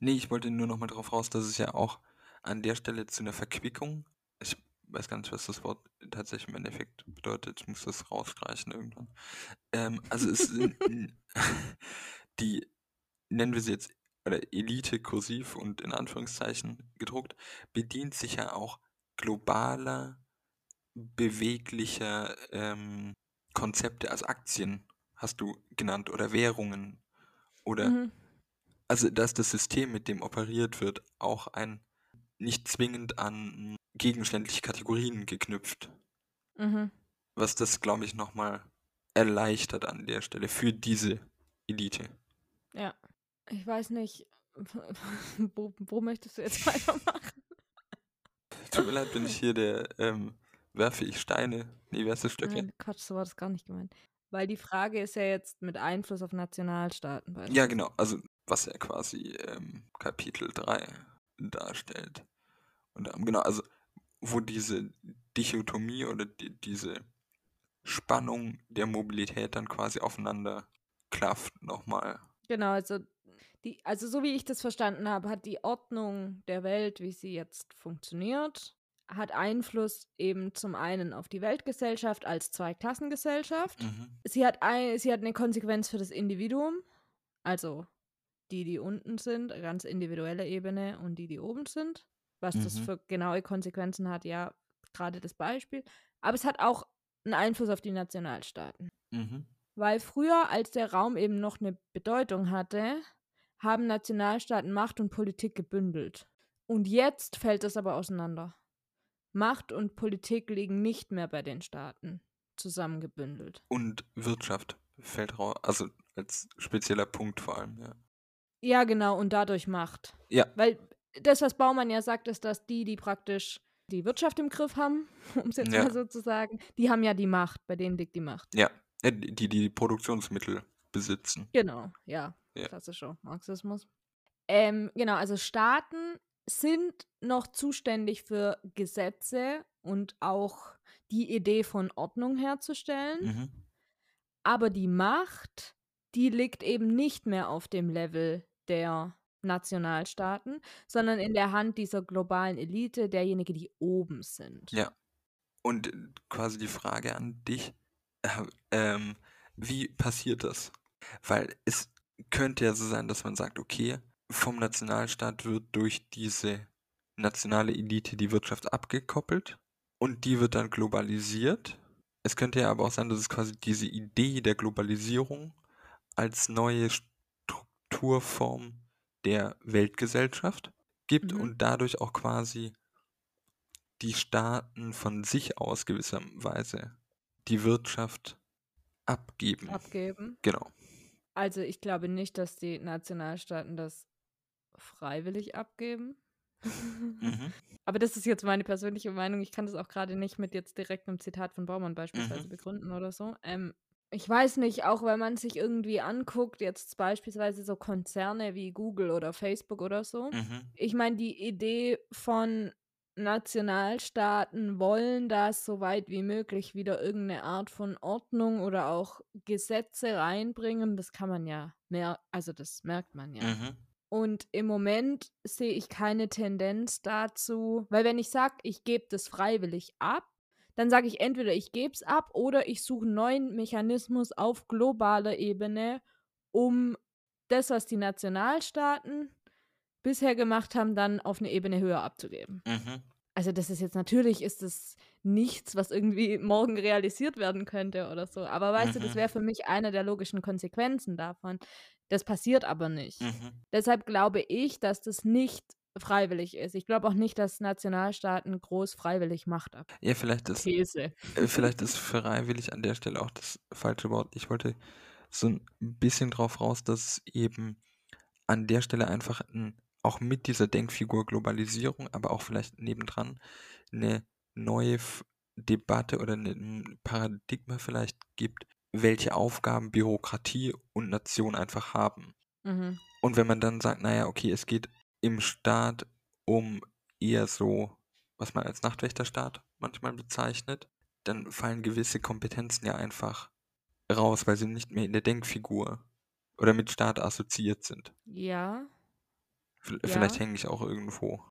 Nee, ich wollte nur noch mal darauf raus, dass es ja auch an der Stelle zu einer Verquickung, ich weiß gar nicht, was das Wort tatsächlich im Endeffekt bedeutet, ich muss das rausstreichen irgendwann. Ähm, also es sind die, nennen wir sie jetzt, oder Elite kursiv und in Anführungszeichen gedruckt, bedient sich ja auch globaler, beweglicher ähm, Konzepte, also Aktien hast du genannt oder Währungen oder Mhm. also dass das System, mit dem operiert wird, auch ein nicht zwingend an gegenständliche Kategorien geknüpft, Mhm. was das, glaube ich, nochmal erleichtert an der Stelle für diese Elite. Ja. Ich weiß nicht, wo, wo möchtest du jetzt weitermachen? Tut mir leid, bin ich hier der, ähm, werfe ich Steine? Nee, wer ist das Stöcke? Nein, Quatsch, so war das gar nicht gemeint. Weil die Frage ist ja jetzt mit Einfluss auf Nationalstaaten. Ja, genau, also was ja quasi ähm, Kapitel 3 darstellt. Und ähm, genau, also wo diese Dichotomie oder die, diese Spannung der Mobilität dann quasi aufeinander klafft nochmal. Genau, also die, also so wie ich das verstanden habe, hat die Ordnung der Welt, wie sie jetzt funktioniert, hat Einfluss eben zum einen auf die Weltgesellschaft als Zweiklassengesellschaft. Mhm. Sie hat ein, sie hat eine Konsequenz für das Individuum, also die, die unten sind, ganz individuelle Ebene und die, die oben sind. Was das Mhm. für genaue Konsequenzen hat, ja, gerade das Beispiel. Aber es hat auch einen Einfluss auf die Nationalstaaten. Mhm. Weil früher, als der Raum eben noch eine Bedeutung hatte, haben Nationalstaaten Macht und Politik gebündelt. Und jetzt fällt das aber auseinander. Macht und Politik liegen nicht mehr bei den Staaten zusammengebündelt. Und Wirtschaft fällt raus, also als spezieller Punkt vor allem, ja. Ja, genau, und dadurch Macht. Ja. Weil das, was Baumann ja sagt, ist, dass die, die praktisch die Wirtschaft im Griff haben, um es jetzt Ja. mal so zu sagen, die haben ja die Macht, bei denen liegt die Macht. Ja, äh, die die Produktionsmittel besitzen. Genau, ja. Ja. Klassischer Marxismus. Ähm, genau, also Staaten sind noch zuständig für Gesetze und auch die Idee von Ordnung herzustellen. Mhm. Aber die Macht, die liegt eben nicht mehr auf dem Level der Nationalstaaten, sondern in der Hand dieser globalen Elite, derjenige, die oben sind. Ja. Und quasi die Frage an dich, äh, ähm, wie passiert das? Weil es könnte ja so sein, dass man sagt, okay, vom Nationalstaat wird durch diese nationale Elite die Wirtschaft abgekoppelt und die wird dann globalisiert. Es könnte ja aber auch sein, dass es quasi diese Idee der Globalisierung als neue Strukturform der Weltgesellschaft gibt Mhm. und dadurch auch quasi die Staaten von sich aus gewisserweise die Wirtschaft abgeben. Abgeben. Genau. Also ich glaube nicht, dass die Nationalstaaten das freiwillig abgeben. Mhm. Aber das ist jetzt meine persönliche Meinung. Ich kann das auch gerade nicht mit jetzt direkt einem Zitat von Baumann beispielsweise Mhm. begründen oder so. Ähm, ich weiß nicht, auch wenn man sich irgendwie anguckt, jetzt beispielsweise so Konzerne wie Google oder Facebook oder so. Mhm. Ich meine, die Idee von Nationalstaaten wollen, dass so weit wie möglich wieder irgendeine Art von Ordnung oder auch Gesetze reinbringen. Das kann man ja mehr, also das merkt man ja. Mhm. Und im Moment sehe ich keine Tendenz dazu, weil wenn ich sage, ich gebe das freiwillig ab, dann sage ich entweder ich gebe es ab oder ich suche einen neuen Mechanismus auf globaler Ebene, um das, was die Nationalstaaten bisher gemacht haben, dann auf eine Ebene höher abzugeben. Mhm. Also das ist jetzt natürlich ist es nichts, was irgendwie morgen realisiert werden könnte oder so. Aber weißt du, das Mhm. wäre für mich eine der logischen Konsequenzen davon. Das passiert aber nicht. Mhm. Deshalb glaube ich, dass das nicht freiwillig ist. Ich glaube auch nicht, dass Nationalstaaten groß freiwillig Macht ab. Ja, vielleicht ist, These. äh, vielleicht ist freiwillig an der Stelle auch das falsche Wort. Ich wollte so ein bisschen drauf raus, dass es eben an der Stelle einfach ein, auch mit dieser Denkfigur Globalisierung, aber auch vielleicht nebendran eine neue Debatte oder ein Paradigma vielleicht gibt, welche Aufgaben Bürokratie und Nation einfach haben. Mhm. Und wenn man dann sagt, naja, okay, es geht im Staat um eher so, was man als Nachtwächterstaat manchmal bezeichnet, dann fallen gewisse Kompetenzen ja einfach raus, weil sie nicht mehr in der Denkfigur oder mit Staat assoziiert sind. Ja. V Ja. Vielleicht hänge ich auch irgendwo.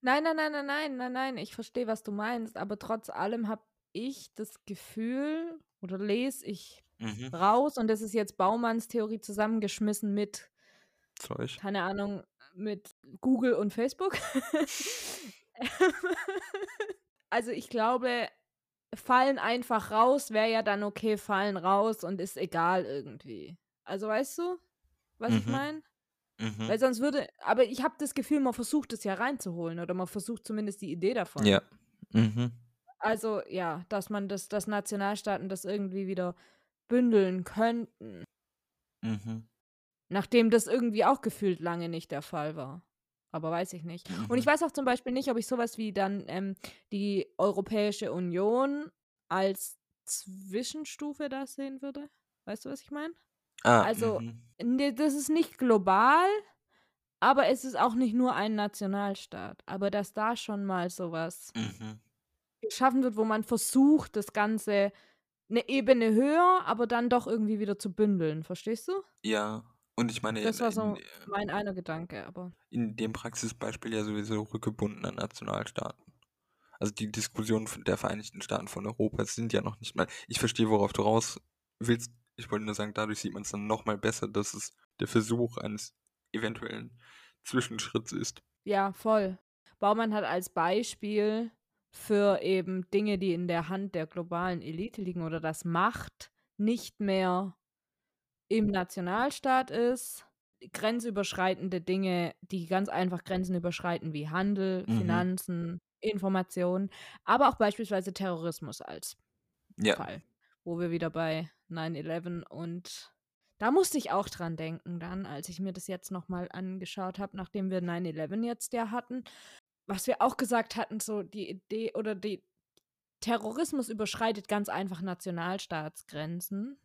Nein, nein, nein, nein, nein, nein, nein. Ich verstehe, was du meinst, aber trotz allem habe ich das Gefühl oder lese ich Mhm. raus und das ist jetzt Baumanns Theorie zusammengeschmissen mit, Zeug. keine Ahnung, mit Google und Facebook. also ich glaube, fallen einfach raus wäre ja dann okay, fallen raus und ist egal irgendwie. Also weißt du, was ich Mhm. meine? Mhm. Weil sonst würde, aber ich habe das Gefühl, man versucht es ja reinzuholen oder man versucht zumindest die Idee davon. Ja. Mhm. Also ja, dass man das, dass Nationalstaaten das irgendwie wieder bündeln könnten, Mhm. nachdem das irgendwie auch gefühlt lange nicht der Fall war. Aber weiß ich nicht. Und ich Mhm. weiß auch zum Beispiel nicht, ob ich sowas wie dann ähm, die Europäische Union als Zwischenstufe da sehen würde. Weißt du, was ich meine? Ah, Also, mhm. Nee, das ist nicht global, aber es ist auch nicht nur ein Nationalstaat. Aber dass da schon mal sowas Mhm. Geschaffen wird, wo man versucht, das Ganze eine Ebene höher, aber dann doch irgendwie wieder zu bündeln. Verstehst du? Ja. Und ich meine, in, Das war so in, mein einer Gedanke, aber. in dem Praxisbeispiel ja sowieso rückgebunden an Nationalstaaten. Also die Diskussionen von der Vereinigten Staaten von Europa sind ja noch nicht mal. Ich verstehe, worauf du raus willst. Ich wollte nur sagen, dadurch sieht man es dann noch mal besser, dass es der Versuch eines eventuellen Zwischenschritts ist. Ja, voll. Baumann hat als Beispiel für eben Dinge, die in der Hand der globalen Elite liegen oder dass Macht nicht mehr im Nationalstaat ist, grenzüberschreitende Dinge, die ganz einfach Grenzen überschreiten, wie Handel, Mhm. Finanzen, Information, aber auch beispielsweise Terrorismus als Ja. Fall, wo wir wieder bei 9-11 und da musste ich auch dran denken dann, als ich mir das jetzt nochmal angeschaut habe, nachdem wir 9-11 jetzt ja hatten, was wir auch gesagt hatten, so die Idee oder die Terrorismus überschreitet ganz einfach Nationalstaatsgrenzen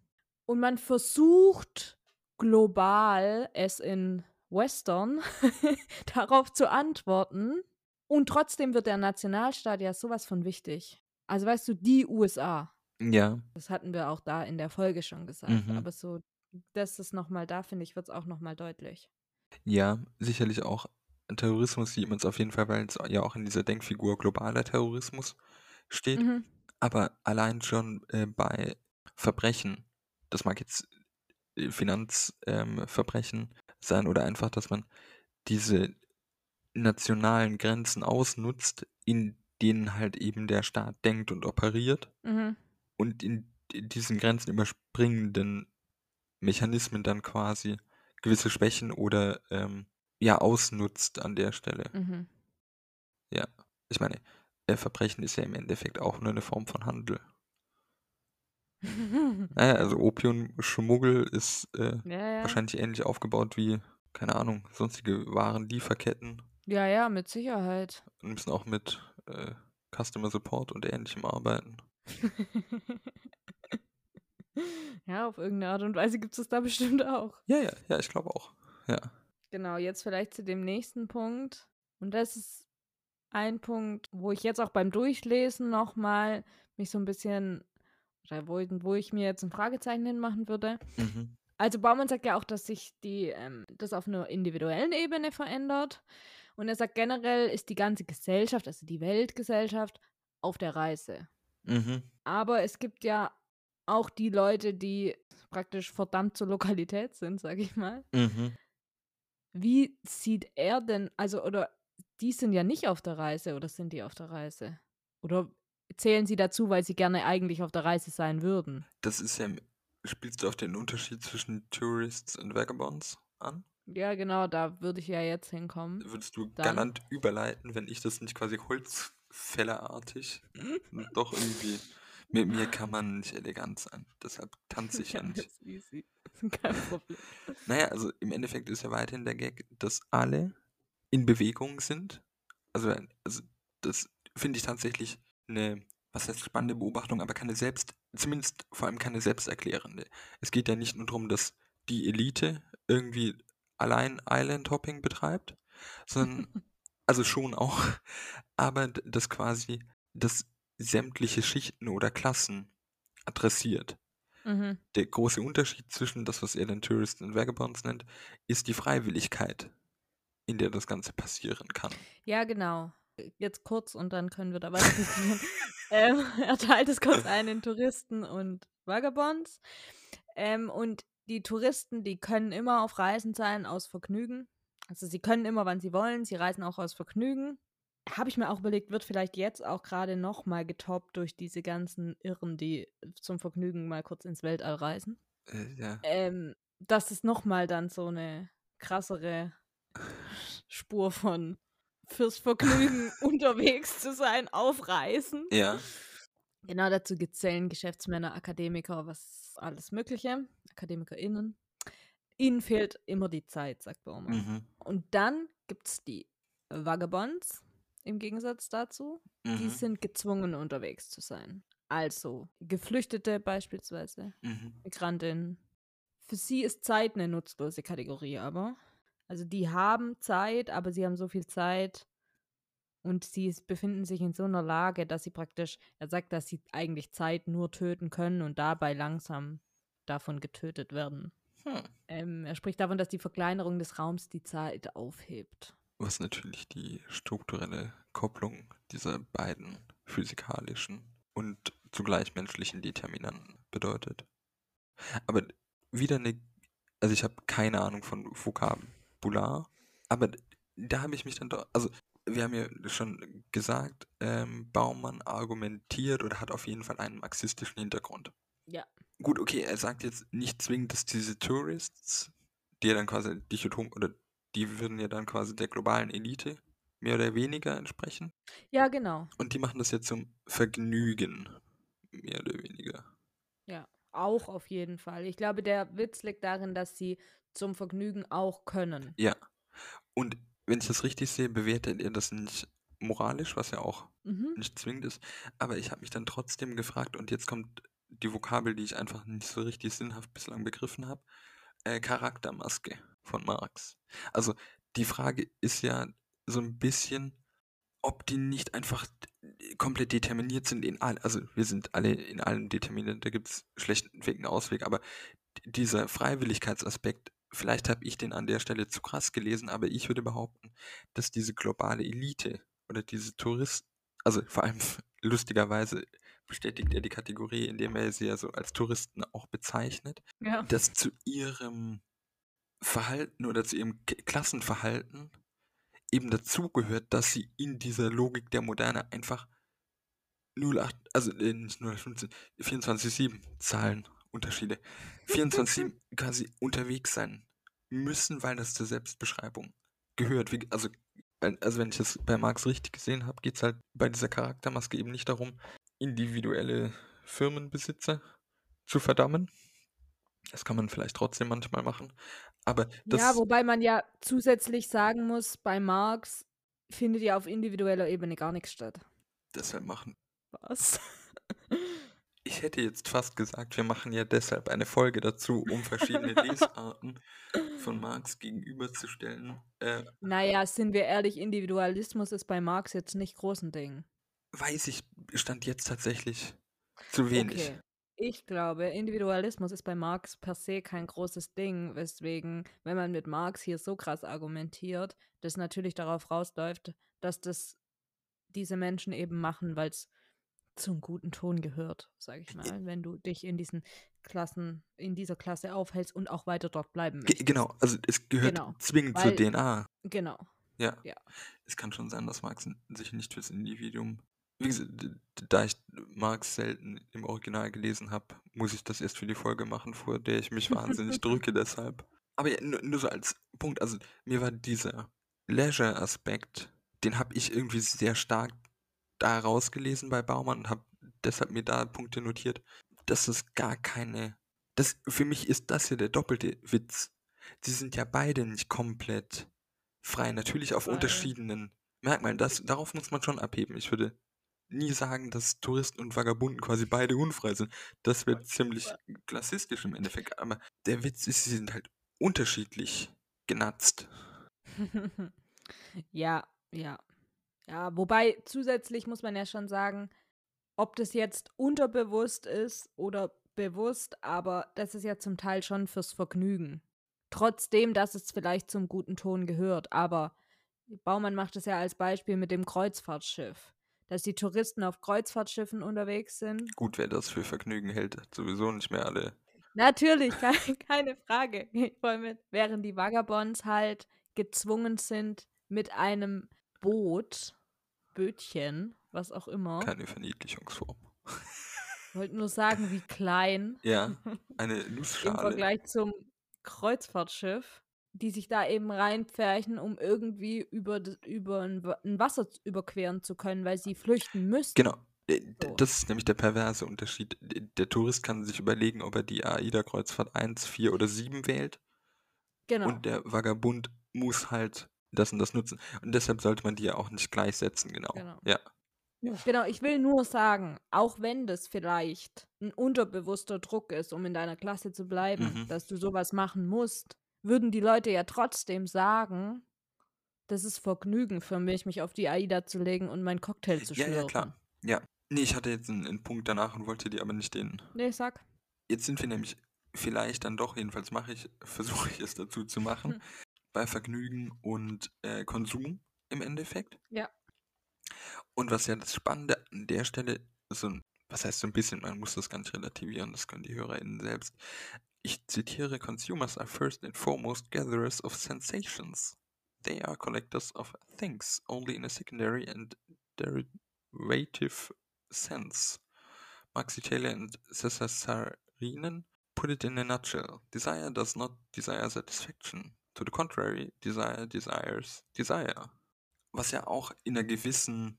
und man versucht global es in Western darauf zu antworten und trotzdem wird der Nationalstaat ja sowas von wichtig. Also weißt du, die USA. Ja. Das hatten wir auch da in der Folge schon gesagt. Mhm. Aber so, das ist nochmal da, finde ich, wird es auch nochmal deutlich. Ja, sicherlich auch Terrorismus sieht man es auf jeden Fall, weil es ja auch in dieser Denkfigur globaler Terrorismus steht. Mhm. Aber allein schon äh, bei Verbrechen, das mag jetzt äh, Finanzverbrechen ähm, sein oder einfach, dass man diese nationalen Grenzen ausnutzt, in denen halt eben der Staat denkt und operiert Mhm. und in in diesen Grenzen überspringenden Mechanismen dann quasi gewisse Schwächen oder ähm, ja ausnutzt an der Stelle. Mhm. Ja, ich meine, äh, Verbrechen ist ja im Endeffekt auch nur eine Form von Handel. Naja, also Opiumschmuggel ist äh, ja, ja. wahrscheinlich ähnlich aufgebaut wie, keine Ahnung, sonstige Warenlieferketten Ja, ja, mit Sicherheit. und müssen auch mit äh, Customer Support und ähnlichem arbeiten. ja, auf irgendeine Art und Weise gibt es da bestimmt auch. Ja, ja, ja, ich glaube auch. Ja. Genau, jetzt vielleicht zu dem nächsten Punkt. Und das ist ein Punkt, wo ich jetzt auch beim Durchlesen nochmal mich so ein bisschen, oder wo, wo ich mir jetzt ein Fragezeichen hinmachen würde. Mhm. Also Baumann sagt ja auch, dass sich die, ähm, das auf einer individuellen Ebene verändert. Und er sagt, generell ist die ganze Gesellschaft, also die Weltgesellschaft, auf der Reise. Mhm. Aber es gibt ja auch die Leute, die praktisch verdammt zur Lokalität sind, sag ich mal. Mhm. Wie sieht er denn, also, oder die sind ja nicht auf der Reise, oder sind die auf der Reise? Oder zählen sie dazu, weil sie gerne eigentlich auf der Reise sein würden? Das ist ja, spielst du auf den Unterschied zwischen Tourists und Vagabonds an? Ja, genau, da würde ich ja jetzt hinkommen. Würdest du Dann- galant überleiten, wenn ich das nicht quasi holzfällerartig doch irgendwie. Mit mir kann man nicht elegant sein. Deshalb tanze ich ja nicht. ist easy. Kein Problem. Naja, also im Endeffekt ist ja weiterhin der Gag, dass alle in Bewegung sind. Also, also das finde ich tatsächlich eine, was heißt spannende Beobachtung, aber keine selbst, zumindest vor allem keine selbsterklärende. Es geht ja nicht nur darum, dass die Elite irgendwie allein Island-Hopping betreibt, sondern, also schon auch, aber d- das quasi das sämtliche Schichten oder Klassen adressiert. Mhm. Der große Unterschied zwischen das, was er dann Tourists and Vagabonds nennt, ist die Freiwilligkeit, in der das Ganze passieren kann. Ja, genau. Jetzt kurz und dann können wir da weiter diskutieren. ähm, er teilt es kurz ein in Touristen und Vagabonds. Ähm, und die Touristen, die können immer auf Reisen sein aus Vergnügen. Also sie können immer, wann sie wollen. Sie reisen auch aus Vergnügen. Habe ich mir auch überlegt, wird vielleicht jetzt auch gerade noch mal getoppt durch diese ganzen Irren, die zum Vergnügen mal kurz ins Weltall reisen. Äh, ja. Ähm, dass es noch mal dann so eine krassere Spur von fürs Vergnügen unterwegs zu sein auf Reisen. Ja. Genau dazu gezählen Geschäftsmänner, Akademiker, was alles Mögliche, AkademikerInnen. Ihnen fehlt immer die Zeit, sagt Baumann. Mhm. Und dann gibt es die Vagabonds im Gegensatz dazu. Die Mhm. sind gezwungen, unterwegs zu sein. Also Geflüchtete beispielsweise, Mhm. Migrantinnen. Für sie ist Zeit eine nutzlose Kategorie, aber. Also die haben Zeit, aber sie haben so viel Zeit und sie befinden sich in so einer Lage, dass sie praktisch, er sagt, dass sie eigentlich Zeit nur töten können und dabei langsam davon getötet werden. Hm. Ähm, er spricht davon, dass die Verkleinerung des Raums die Zeit aufhebt. Was natürlich die strukturelle Kopplung dieser beiden physikalischen und zugleich menschlichen Determinanten bedeutet. Aber wieder eine, also ich habe keine Ahnung von Vokabular, aber da habe ich mich dann doch, also wir haben ja schon gesagt, ähm, Baumann argumentiert oder hat auf jeden Fall einen marxistischen Hintergrund. Ja. Gut, okay, er sagt jetzt nicht zwingend, dass diese Tourists, die ja dann quasi dichotom, oder die würden ja dann quasi der globalen Elite mehr oder weniger entsprechen. Ja, genau. Und die machen das jetzt zum Vergnügen, mehr oder weniger. Ja, auch auf jeden Fall. Ich glaube, der Witz liegt darin, dass sie zum Vergnügen auch können. Ja. Und wenn ich das richtig sehe, bewertet er das nicht moralisch, was ja auch Mhm. nicht zwingend ist. Aber ich habe mich dann trotzdem gefragt, und jetzt kommt die Vokabel, die ich einfach nicht so richtig sinnhaft bislang begriffen habe. Äh, Charaktermaske von Marx. Also die Frage ist ja so ein bisschen, ob die nicht einfach komplett determiniert sind in all, also wir sind alle in allen determiniert, da gibt es schlechten Weg, einen Ausweg, aber dieser Freiwilligkeitsaspekt, vielleicht habe ich den an der Stelle zu krass gelesen, aber ich würde behaupten, dass diese globale Elite oder diese Touristen, also vor allem lustigerweise bestätigt er die Kategorie, indem er sie ja so als Touristen auch bezeichnet, Ja. dass zu ihrem Verhalten oder zu ihrem Klassenverhalten eben dazugehört, dass sie in dieser Logik der Moderne einfach 08, also äh, nicht 0815, 24-7 Zahlen, Unterschiede, 24-7 quasi unterwegs sein müssen, weil das zur Selbstbeschreibung gehört. Wie, also, also wenn ich das bei Marx richtig gesehen habe, geht es halt bei dieser Charaktermaske eben nicht darum, individuelle Firmenbesitzer zu verdammen. Das kann man vielleicht trotzdem manchmal machen. Aber das, ja, wobei man ja zusätzlich sagen muss, bei Marx findet ja auf individueller Ebene gar nichts statt. deshalb machen Was? Ich hätte jetzt fast gesagt, wir machen ja deshalb eine Folge dazu, um verschiedene Lesarten von Marx gegenüberzustellen. Äh, Naja, sind wir ehrlich, Individualismus ist bei Marx jetzt nicht groß ein Ding. weiß ich, stand jetzt tatsächlich zu wenig. Okay. Ich glaube, Individualismus ist bei Marx per se kein großes Ding, weswegen, wenn man mit Marx hier so krass argumentiert, das natürlich darauf rausläuft, dass das diese Menschen eben machen, weil es zum guten Ton gehört, sage ich mal, wenn du dich in diesen Klassen, in dieser Klasse aufhältst und auch weiter dort bleiben Ge möchtest. genau, also es gehört Genau, zwingend weil- zur DNA. Genau. Ja. Ja. Es kann schon sein, dass Marx sich nicht fürs Individuum. Wie gesagt, da ich Marx selten im Original gelesen habe, muss ich das erst für die Folge machen, vor der ich mich wahnsinnig drücke deshalb. Aber ja, nur, nur so als Punkt, also mir war dieser Leisure-Aspekt, den habe ich irgendwie sehr stark da rausgelesen bei Baumann und habe deshalb mir da Punkte notiert, dass es gar keine. Das, für mich ist das hier der doppelte Witz. Sie sind ja beide nicht komplett frei. Natürlich auf Frei. unterschiedlichen Merkmalen. Das, darauf muss man schon abheben. Ich würde nie sagen, dass Touristen und Vagabunden quasi beide unfrei sind. Das wäre ziemlich klassistisch im Endeffekt. Aber der Witz ist, sie sind halt unterschiedlich genatzt. ja, ja. Ja, wobei zusätzlich muss man ja schon sagen, ob das jetzt unterbewusst ist oder bewusst, aber das ist ja zum Teil schon fürs Vergnügen. Trotzdem, dass es vielleicht zum guten Ton gehört. Aber Baumann macht es ja als Beispiel mit dem Kreuzfahrtschiff. Dass die Touristen auf Kreuzfahrtschiffen unterwegs sind. Gut, wer das für Vergnügen hält, sowieso nicht mehr alle. Natürlich, keine, keine Frage. Voll mit. Während die Vagabonds halt gezwungen sind, mit einem Boot, Bötchen, was auch immer. Keine Verniedlichungsform. Ich wollte nur sagen, wie klein. Ja, eine Nussschale. Im Vergleich zum Kreuzfahrtschiff, die sich da eben reinpferchen, um irgendwie über, über ein, Wasser überqueren zu können, weil sie flüchten müssen. Genau. Äh, so. Das ist nämlich der perverse Unterschied. Der Tourist kann sich überlegen, ob er die AIDA-Kreuzfahrt 1, 4 oder 7 wählt. Genau. Und der Vagabund muss halt das und das nutzen. Und deshalb sollte man die ja auch nicht gleichsetzen, genau. genau. Ja. Genau, ich will nur sagen, auch wenn das vielleicht ein unterbewusster Druck ist, um in deiner Klasse zu bleiben, mhm. dass du sowas machen musst, würden die Leute ja trotzdem sagen, das ist Vergnügen für mich, mich auf die AIDA zu legen und meinen Cocktail zu schlürfen. Ja, ja, klar. Ja. Nee, ich hatte jetzt einen, einen Punkt danach und wollte dir aber nicht den. Nee, sag. Jetzt sind wir nämlich vielleicht dann doch, jedenfalls mache ich, versuche ich es dazu zu machen, hm. bei Vergnügen und äh, Konsum im Endeffekt. Ja. Und was ja das Spannende an der Stelle, so was heißt so ein bisschen, man muss das gar nicht relativieren, das können die HörerInnen selbst. Ich zitiere, Consumers are first and foremost gatherers of sensations. They are collectors of things, only in a secondary and derivative sense. Maxi Taylor and Cesar Sarinen put it in a nutshell. Desire does not desire satisfaction. To the contrary, desire desires desire. Was ja auch in einer gewissen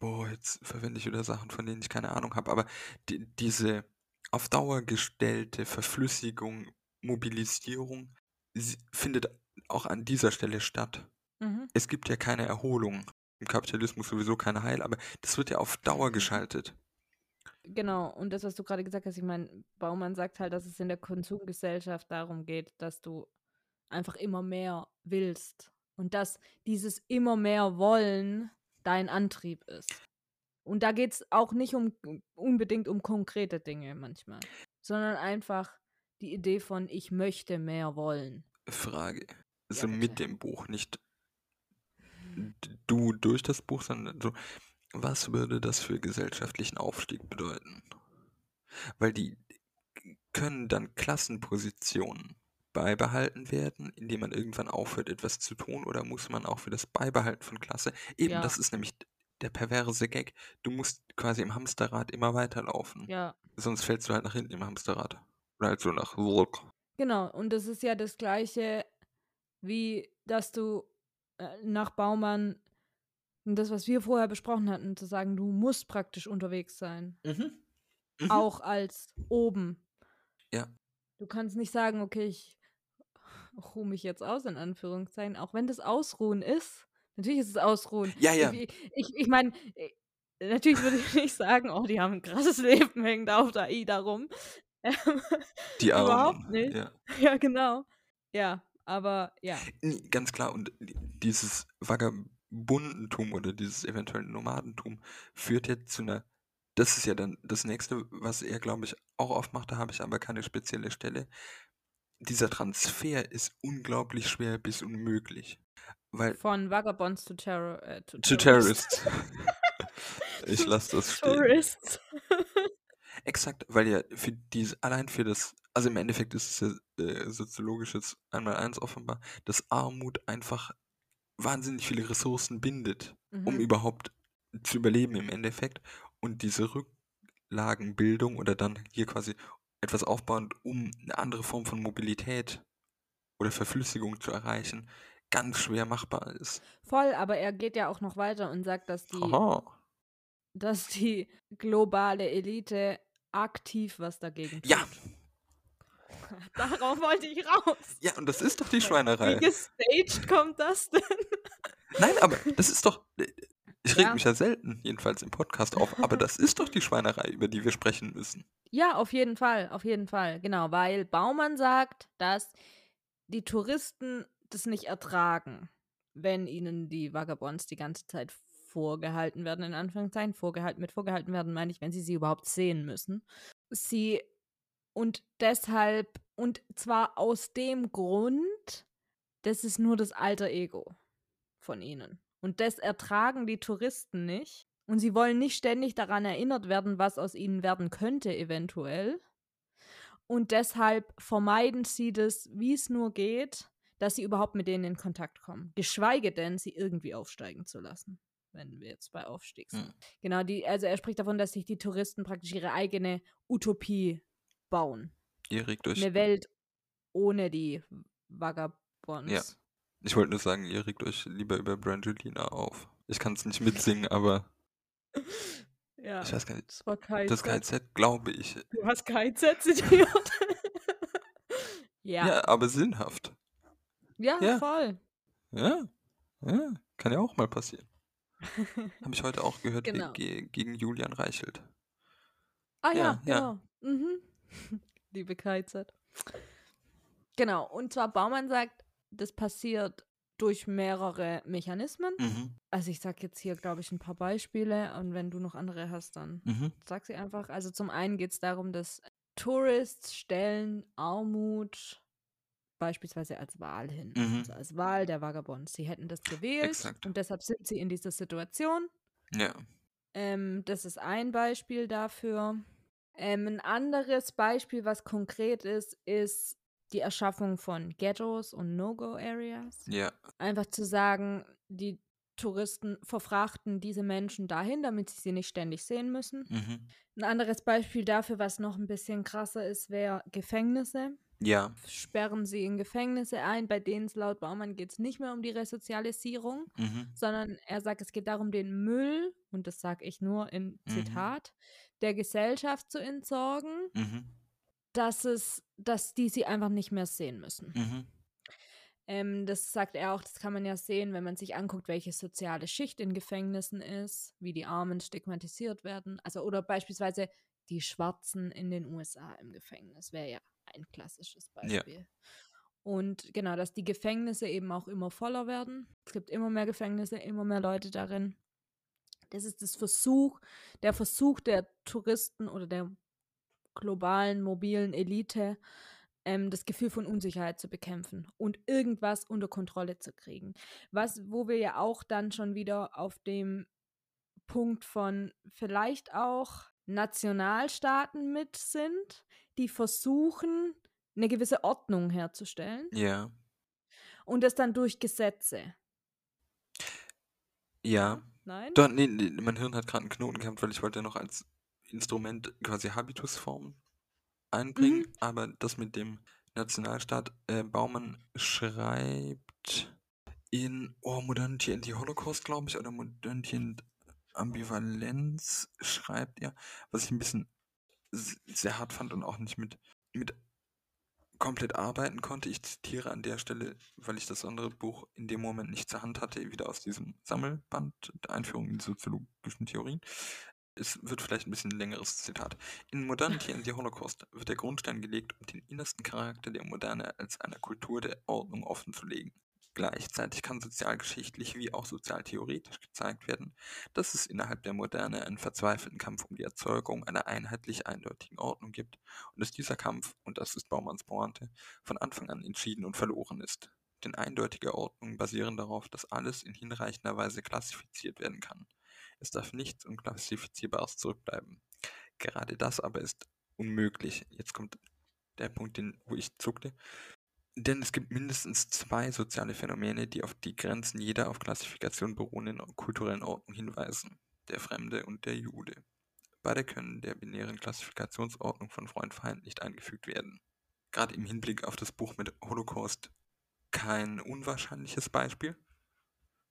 boah, jetzt verwende ich wieder Sachen, von denen ich keine Ahnung habe, aber die, diese auf Dauer gestellte Verflüssigung, Mobilisierung findet auch an dieser Stelle statt. Mhm. Es gibt ja keine Erholung. Im Kapitalismus sowieso keine Heil, aber das wird ja auf Dauer geschaltet. Genau, und das, was du gerade gesagt hast, ich meine, Baumann sagt halt, dass es in der Konsumgesellschaft darum geht, dass du einfach immer mehr willst. Und dass dieses immer mehr Wollen dein Antrieb ist. Und da geht es auch nicht um unbedingt um konkrete Dinge manchmal, sondern einfach die Idee von ich möchte mehr wollen. Frage. So ja, mit dem Buch, nicht du durch das Buch, sondern so, was würde das für gesellschaftlichen Aufstieg bedeuten? Weil die können dann Klassenpositionen beibehalten werden, indem man irgendwann aufhört, etwas zu tun, oder muss man auch für das Beibehalten von Klasse, eben ja. das ist nämlich der perverse Gag, du musst quasi im Hamsterrad immer weiterlaufen. Ja. Sonst fällst du halt nach hinten im Hamsterrad. Oder halt so nach zurück. Genau, und das ist ja das gleiche, wie dass du äh, nach Baumann das, was wir vorher besprochen hatten, zu sagen, du musst praktisch unterwegs sein. Mhm. Mhm. Auch als oben. Ja. Du kannst nicht sagen, okay, ich ruhe mich jetzt aus, in Anführungszeichen, auch wenn das Ausruhen ist. Natürlich ist es Ausruhen. Ja, ja. Ich, ich, ich meine, äh, natürlich würde ich nicht sagen, oh, die haben ein krasses Leben, hängen da auf der AIDA rum. Die Armen. Überhaupt nicht. Ja. ja, genau. Ja, aber ja. Ganz klar, und dieses Vagabundentum oder dieses eventuelle Nomadentum führt jetzt zu einer das ist ja dann das nächste, was er, glaube ich, auch aufmacht, da habe ich aber keine spezielle Stelle dieser Transfer ist unglaublich schwer bis unmöglich. Weil Von Vagabonds zu, Terror, äh, to, to Terrorists. ich lasse das stehen. Tourists. Exakt, weil ja für diese, allein für das, also im Endeffekt ist es ja äh, soziologisches einmal eins offenbar, dass Armut einfach wahnsinnig viele Ressourcen bindet, mhm. um überhaupt zu überleben im Endeffekt. Und diese Rücklagenbildung oder dann hier quasi etwas aufbauen, um eine andere Form von Mobilität oder Verflüssigung zu erreichen, ganz schwer machbar ist. Voll, aber er geht ja auch noch weiter und sagt, dass die, dass die globale Elite aktiv was dagegen tut. Ja. Darauf wollte ich raus. Ja, und das ist doch die Schweinerei. Wie gestaged kommt das denn? Nein, aber das ist doch. Ich reg Ja. mich ja selten, jedenfalls im Podcast auf, aber das ist doch die Schweinerei, über die wir sprechen müssen. Ja, auf jeden Fall, auf jeden Fall. Genau, weil Baumann sagt, dass die Touristen das nicht ertragen, wenn ihnen die Vagabonds die ganze Zeit vorgehalten werden, in Anführungszeichen. Vorgehalten, mit vorgehalten werden meine ich, wenn sie sie überhaupt sehen müssen. Sie und deshalb, und zwar aus dem Grund, das ist nur das alter Ego von ihnen. Und das ertragen die Touristen nicht. Und sie wollen nicht ständig daran erinnert werden, was aus ihnen werden könnte, eventuell. Und deshalb vermeiden sie das, wie es nur geht, dass sie überhaupt mit denen in Kontakt kommen. Geschweige denn, sie irgendwie aufsteigen zu lassen, wenn wir jetzt bei Aufstieg sind. Hm. Genau, die, also er spricht davon, dass sich die Touristen praktisch ihre eigene Utopie bauen. Ihr regt euch. Eine Welt ohne die Vagabonds. Ja. Ich wollte nur sagen, ihr regt euch lieber über Brangelina auf. Ich kann es nicht mitsingen, aber Ja, ich weiß gar nicht. das war KIZ. Das KZ, glaube ich. Du hast KIZ zitiert. ja. Ja, aber sinnhaft. Ja, Ja. voll. Ja, ja, kann ja auch mal passieren. Habe ich heute auch gehört Genau. ge gegen Julian Reichelt. Ah ja, Ja, genau. Mhm. Liebe KZ. Genau, und zwar Baumann sagt, das passiert durch mehrere Mechanismen. Mhm, Also ich sag jetzt hier, glaube ich, ein paar Beispiele und wenn du noch andere hast, dann mhm, sag sie einfach. Also zum einen geht es darum, dass Tourists stellen Armut beispielsweise als Wahl hin. Mhm. Also als Wahl der Vagabonds. Sie hätten das gewählt Exakt. und deshalb sind sie in dieser Situation. ja, Ähm, das ist ein Beispiel dafür. Ähm, ein anderes Beispiel, was konkret ist, ist die Erschaffung von Ghettos und No-Go-Areas. ja, Einfach zu sagen, die Touristen verfrachten diese Menschen dahin, damit sie sie nicht ständig sehen müssen. mhm, Ein anderes Beispiel dafür, was noch ein bisschen krasser ist, wäre Gefängnisse. Ja, Sperren sie in Gefängnisse ein, bei denen es laut Baumann geht es nicht mehr um die Resozialisierung, mhm, sondern er sagt, es geht darum, den Müll, und das sage ich nur in Mhm. Zitat, der Gesellschaft zu entsorgen, mhm, dass es, dass die sie einfach nicht mehr sehen müssen. mhm, Ähm, das sagt er auch, das kann man ja sehen, wenn man sich anguckt, welche soziale Schicht in Gefängnissen ist, wie die Armen stigmatisiert werden. Also, oder beispielsweise die Schwarzen in den USA im Gefängnis wäre ja ein klassisches Ja. Beispiel. Und genau, dass die Gefängnisse eben auch immer voller werden. Es gibt immer mehr Gefängnisse, immer mehr Leute darin. Das ist das Versuch, der Versuch der Touristen oder der globalen mobilen Elite, ähm, das Gefühl von Unsicherheit zu bekämpfen und irgendwas unter Kontrolle zu kriegen. Was, wo wir ja auch dann schon wieder auf dem Punkt von vielleicht auch Nationalstaaten mit sind, die versuchen, eine gewisse Ordnung herzustellen ja, und das dann durch Gesetze. ja. Nein? Doch, nee, nee, mein Hirn hat gerade einen Knoten gehabt, weil ich wollte noch als Instrument quasi Habitusformen einbringen, Mhm. aber das mit dem Nationalstaat, äh, Baumann schreibt in oh, Modernity and the Holocaust, glaube ich, oder Modernity and Ambivalenz schreibt er, was ich ein bisschen sehr hart fand und auch nicht mit, mit komplett arbeiten konnte. Ich zitiere an der Stelle, weil ich das andere Buch in dem Moment nicht zur Hand hatte, wieder aus diesem Sammelband der Einführung in die soziologischen Theorien. Es wird vielleicht ein bisschen längeres Zitat. In Modernity and the Holocaust wird der Grundstein gelegt, um den innersten Charakter der Moderne als einer Kultur der Ordnung offenzulegen. Gleichzeitig kann sozialgeschichtlich wie auch sozialtheoretisch gezeigt werden, dass es innerhalb der Moderne einen verzweifelten Kampf um die Erzeugung einer einheitlich eindeutigen Ordnung gibt und dass dieser Kampf, und das ist Baumanns Pointe, von Anfang an entschieden und verloren ist. Denn eindeutige Ordnungen basieren darauf, dass alles in hinreichender Weise klassifiziert werden kann. Es darf nichts Unklassifizierbares zurückbleiben. Gerade das aber ist unmöglich. Jetzt kommt der Punkt, den, wo ich zuckte. Denn es gibt mindestens zwei soziale Phänomene, die auf die Grenzen jeder auf Klassifikation beruhenden kulturellen Ordnung hinweisen. Der Fremde und der Jude. Beide können der binären Klassifikationsordnung von Freund-Feind nicht eingefügt werden. Gerade im Hinblick auf das Buch mit Holocaust kein unwahrscheinliches Beispiel.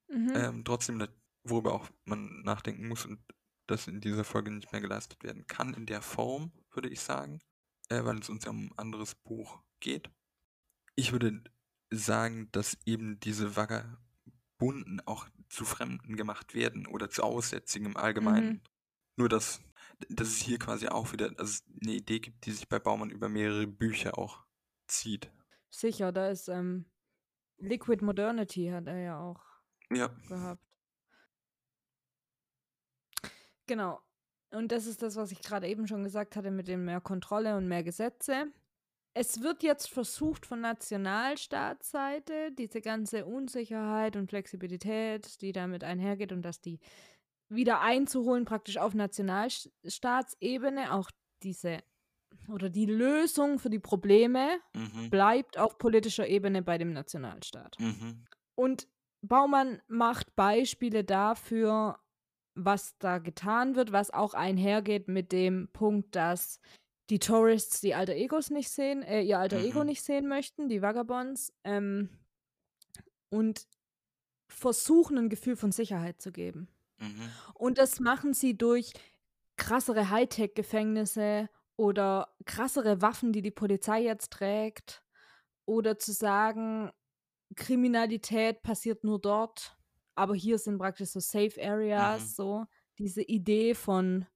Mhm. Ähm, trotzdem, worüber auch man nachdenken muss und das in dieser Folge nicht mehr geleistet werden kann, in der Form, würde ich sagen, äh, weil es uns ja um ein anderes Buch geht. Ich würde sagen, dass eben diese Vagabunden auch zu Fremden gemacht werden oder zu Aussätzigen im Allgemeinen. Mhm. Nur, dass, dass es hier quasi auch wieder es eine Idee gibt, die sich bei Baumann über mehrere Bücher auch zieht. Sicher, da ist ähm, Liquid Modernity hat er ja auch Ja, gehabt. Genau. Und das ist das, was ich gerade eben schon gesagt hatte mit dem mehr Kontrolle und mehr Gesetze. Es wird jetzt versucht von Nationalstaatsseite, diese ganze Unsicherheit und Flexibilität, die damit einhergeht und dass die wieder einzuholen, praktisch auf Nationalstaatsebene, auch diese oder die Lösung für die Probleme mhm. bleibt auf politischer Ebene bei dem Nationalstaat. Mhm. Und Baumann macht Beispiele dafür, was da getan wird, was auch einhergeht mit dem Punkt, dass die Tourists die alter Egos nicht sehen, äh, ihr alter Ego Mhm. nicht sehen möchten, die Vagabonds, ähm, und versuchen ein Gefühl von Sicherheit zu geben. Mhm. Und das machen sie durch krassere Hightech-Gefängnisse oder krassere Waffen, die die Polizei jetzt trägt. Oder zu sagen, Kriminalität passiert nur dort, aber hier sind praktisch so Safe Areas, Mhm. so diese Idee von,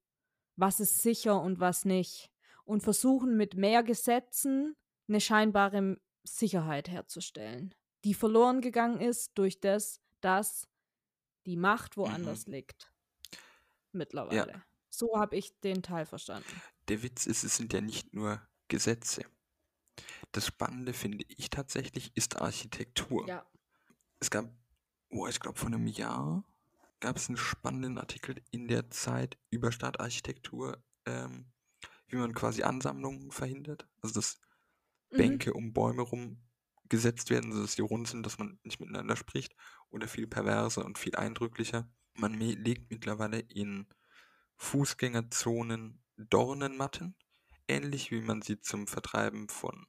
was ist sicher und was nicht. Und versuchen mit mehr Gesetzen eine scheinbare Sicherheit herzustellen, die verloren gegangen ist durch das, dass die Macht woanders liegt. Mittlerweile. So habe ich den Teil verstanden. Der Witz ist, es sind ja nicht nur Gesetze. Das Spannende finde ich tatsächlich ist Architektur. Ja. Es gab, oh, ich glaube, vor einem Jahr gab es einen spannenden Artikel in der Zeit über Stadtarchitektur, ähm, wie man quasi Ansammlungen verhindert. Also, dass Mhm. Bänke um Bäume rum gesetzt werden, sodass die rund sind, dass man nicht miteinander spricht. Oder viel perverser und viel eindrücklicher. Man legt mittlerweile in Fußgängerzonen Dornenmatten, ähnlich wie man sie zum Vertreiben von,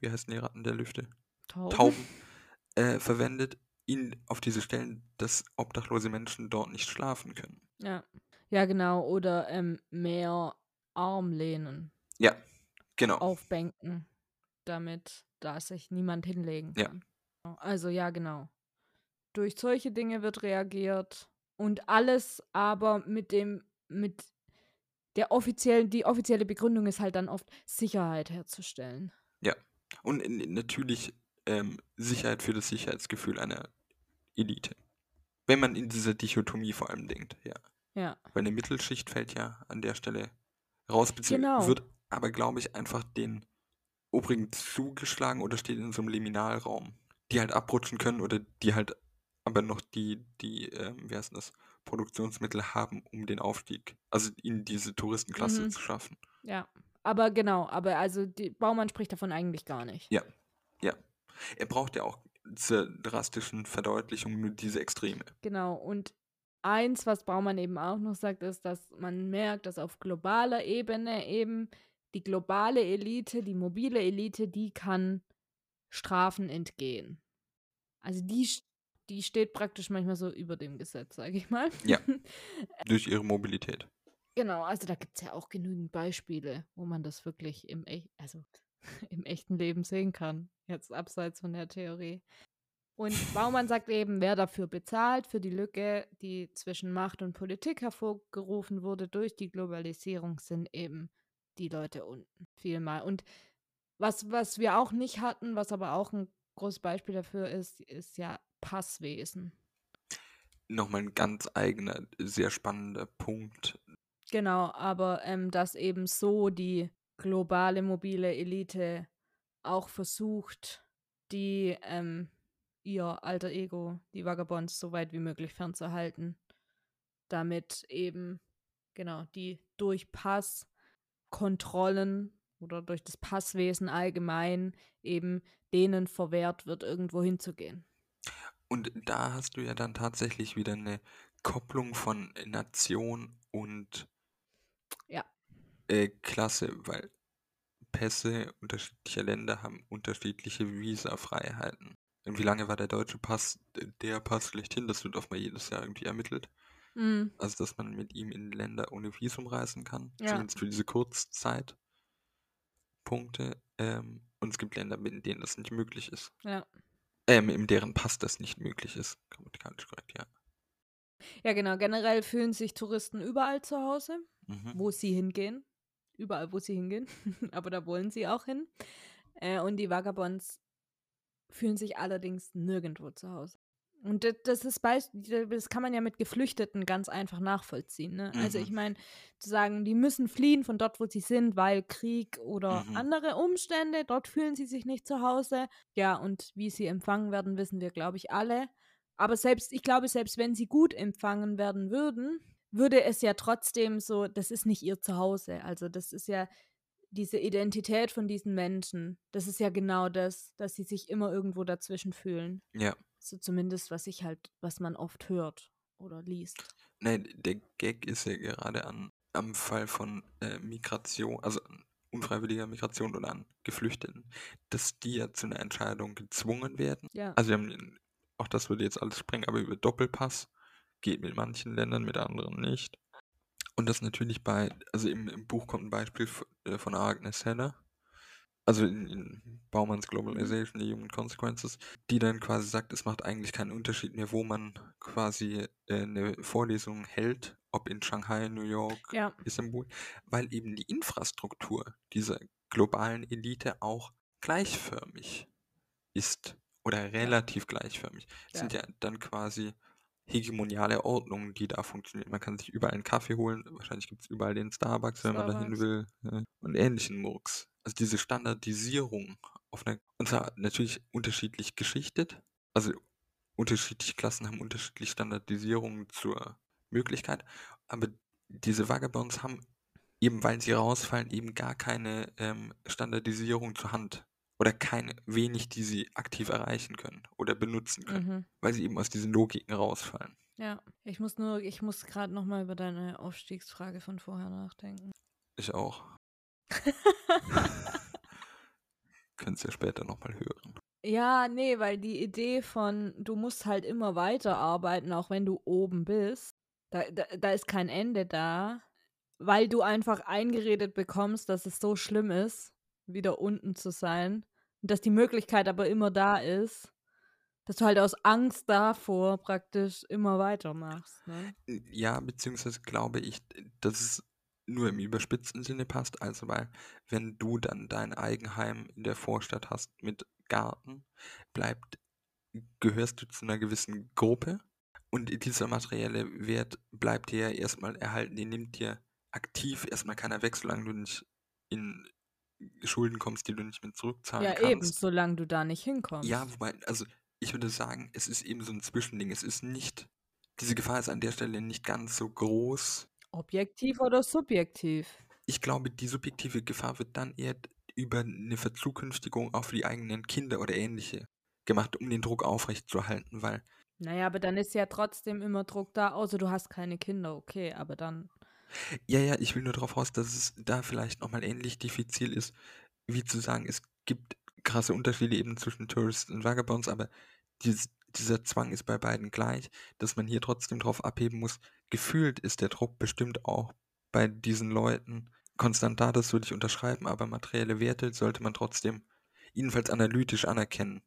wie heißen die Ratten der Lüfte? Tauben. Tauben äh, verwendet, in, auf diese Stellen, dass obdachlose Menschen dort nicht schlafen können. Ja. Ja, genau. Oder ähm, mehr Armlehnen Ja, genau. auf Bänken, damit da sich niemand hinlegen Ja. kann. Also ja, genau. Durch solche Dinge wird reagiert und alles aber mit dem, mit der offiziellen, die offizielle Begründung ist halt dann oft Sicherheit herzustellen. Und in, in- natürlich ähm, Sicherheit für das Sicherheitsgefühl einer Elite. Wenn man in dieser Dichotomie vor allem denkt, ja. Ja. Weil eine Mittelschicht fällt ja an der Stelle raus, beziehungsweise Genau. wird aber, glaube ich, einfach den Obrigen zugeschlagen oder steht in so einem Liminalraum, die halt abrutschen können oder die halt aber noch die, die, ähm, wie heißt das, Produktionsmittel haben, um den Aufstieg, also in diese Touristenklasse Mhm. zu schaffen. Ja. Aber genau, aber also die Baumann spricht davon eigentlich gar nicht. Ja, ja. Er braucht ja auch zur drastischen Verdeutlichung nur diese Extreme. Genau, und eins, was Baumann eben auch noch sagt, ist, dass man merkt, dass auf globaler Ebene eben die globale Elite, die mobile Elite, die kann Strafen entgehen. Also die, die steht praktisch manchmal so über dem Gesetz, sage ich mal. Ja. Durch ihre Mobilität. Genau, also da gibt es ja auch genügend Beispiele, wo man das wirklich im, Ech also im echten Leben sehen kann. Jetzt abseits von der Theorie. Und Baumann sagt eben, wer dafür bezahlt, für die Lücke, die zwischen Macht und Politik hervorgerufen wurde durch die Globalisierung, sind eben die Leute unten. Vielmal. Und was, was wir auch nicht hatten, was aber auch ein großes Beispiel dafür ist, ist ja Passwesen. Nochmal ein ganz eigener, sehr spannender Punkt. Genau, aber ähm, dass eben so die globale mobile Elite auch versucht, die ähm, ihr alter Ego, die Vagabonds, so weit wie möglich fernzuhalten, damit eben genau die durch Passkontrollen oder durch das Passwesen allgemein eben denen verwehrt wird, irgendwo hinzugehen. Und da hast du ja dann tatsächlich wieder eine Kopplung von Nation und Ja. äh, Klasse, weil Pässe unterschiedlicher Länder haben unterschiedliche Visafreiheiten. Und wie lange war der deutsche Pass der Pass schlechthin? Das wird oft mal jedes Jahr irgendwie ermittelt. Mm, Also, dass man mit ihm in Länder ohne Visum reisen kann. Ja. Zumindest für diese Kurzzeitpunkte. Ähm, und es gibt Länder, in denen das nicht möglich ist. ja. Ähm, in deren Pass das nicht möglich ist. Grammatikalisch korrekt, ja. Ja, genau. Generell fühlen sich Touristen überall zu Hause, Mhm. wo sie hingehen. Überall, wo sie hingehen. Aber da wollen sie auch hin. Äh, und die Vagabonds fühlen sich allerdings nirgendwo zu Hause. Und das, ist das kann man ja mit Geflüchteten ganz einfach nachvollziehen. Ne? Also Mhm. ich meine, zu sagen, die müssen fliehen von dort, wo sie sind, weil Krieg oder Mhm. andere Umstände, dort fühlen sie sich nicht zu Hause. Ja, und wie sie empfangen werden, wissen wir, glaube ich, alle. Aber selbst, ich glaube, selbst wenn sie gut empfangen werden würden, würde es ja trotzdem so, das ist nicht ihr Zuhause. Also das ist ja diese Identität von diesen Menschen. Das ist ja genau das, dass sie sich immer irgendwo dazwischen fühlen. Ja. So zumindest, was ich halt, was man oft hört oder liest. Nein, der Gag ist ja gerade an, am Fall von äh, Migration, also an unfreiwilliger Migration oder an Geflüchteten, dass die ja zu einer Entscheidung gezwungen werden. Ja. Also wir haben, auch das würde jetzt alles sprengen, aber über Doppelpass geht mit manchen Ländern, mit anderen nicht. Und das natürlich bei, also im, im Buch kommt ein Beispiel äh, von Agnes Heller, also in, in Baumanns Globalization, the Human Consequences, die dann quasi sagt, es macht eigentlich keinen Unterschied mehr, wo man quasi äh, eine Vorlesung hält, ob in Shanghai, New York, Ja. Istanbul, weil eben die Infrastruktur dieser globalen Elite auch gleichförmig ist oder relativ gleichförmig. Es Ja. sind ja dann quasi hegemoniale Ordnungen, die da funktionieren. Man kann sich überall einen Kaffee holen, wahrscheinlich gibt es überall den Starbucks, wenn man dahin Starbucks. will, ja, und ähnlichen Murks. Also diese Standardisierung auf einer, und zwar natürlich unterschiedlich geschichtet, also unterschiedliche Klassen haben unterschiedliche Standardisierungen zur Möglichkeit, aber diese Vagabonds haben eben weil sie rausfallen, eben gar keine ähm, Standardisierung zur Hand. Oder keine, wenig, die sie aktiv erreichen können oder benutzen können, Mhm. weil sie eben aus diesen Logiken rausfallen. Ja. Ich muss nur, ich muss gerade nochmal über deine Aufstiegsfrage von vorher nachdenken. Ich auch. Könnt ihr ja später nochmal hören. Ja, nee, weil die Idee von, du musst halt immer weiterarbeiten, auch wenn du oben bist, da, da, da ist kein Ende da, weil du einfach eingeredet bekommst, dass es so schlimm ist, wieder unten zu sein. Und dass die Möglichkeit aber immer da ist, dass du halt aus Angst davor praktisch immer weitermachst. Ne? Ja, beziehungsweise glaube ich, dass es nur im überspitzten Sinne passt. Also, weil, wenn du dann dein Eigenheim in der Vorstadt hast mit Garten, bleibt, gehörst du zu einer gewissen Gruppe und dieser materielle Wert bleibt dir ja erstmal erhalten. Den nimmt dir aktiv erstmal keiner weg, solange du nicht in Schulden kommst, die du nicht mehr zurückzahlen Ja, kannst. eben, solange du da nicht hinkommst. Ja, wobei, also ich würde sagen, es ist eben so ein Zwischending. Es ist nicht, diese Gefahr ist an der Stelle nicht ganz so groß. Objektiv oder subjektiv? Ich glaube, die subjektive Gefahr wird dann eher über eine Verzukünftigung auch für die eigenen Kinder oder ähnliche gemacht, um den Druck aufrechtzuerhalten, weil Naja, aber dann ist ja trotzdem immer Druck da, außer du hast keine Kinder, okay, aber dann. Ja, ja, ich will nur darauf raus, dass es da vielleicht nochmal ähnlich diffizil ist, wie zu sagen, es gibt krasse Unterschiede eben zwischen Tourists und Vagabonds, aber dies, dieser Zwang ist bei beiden gleich, dass man hier trotzdem drauf abheben muss. Gefühlt ist der Druck bestimmt auch bei diesen Leuten konstant da, das würde ich unterschreiben, aber materielle Werte sollte man trotzdem jedenfalls analytisch anerkennen,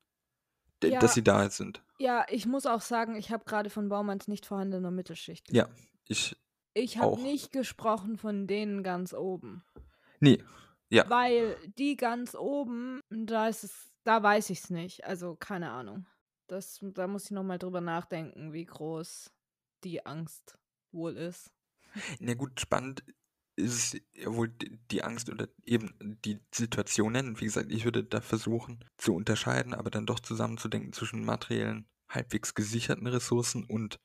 Ja. dass sie da sind. Ja, ich muss auch sagen, ich habe gerade von Baumanns nicht vorhandener Mittelschicht. Ja, ich, Ich habe auch. nicht gesprochen von denen ganz oben. nee, ja, Weil die ganz oben, da ist es, da weiß ich es nicht. Also keine Ahnung. Das, da muss ich nochmal drüber nachdenken, wie groß die Angst wohl ist. Na gut, spannend ist wohl die Angst oder eben die Situationen. Wie gesagt, ich würde da versuchen zu unterscheiden, aber dann doch zusammenzudenken zwischen materiellen, halbwegs gesicherten Ressourcen und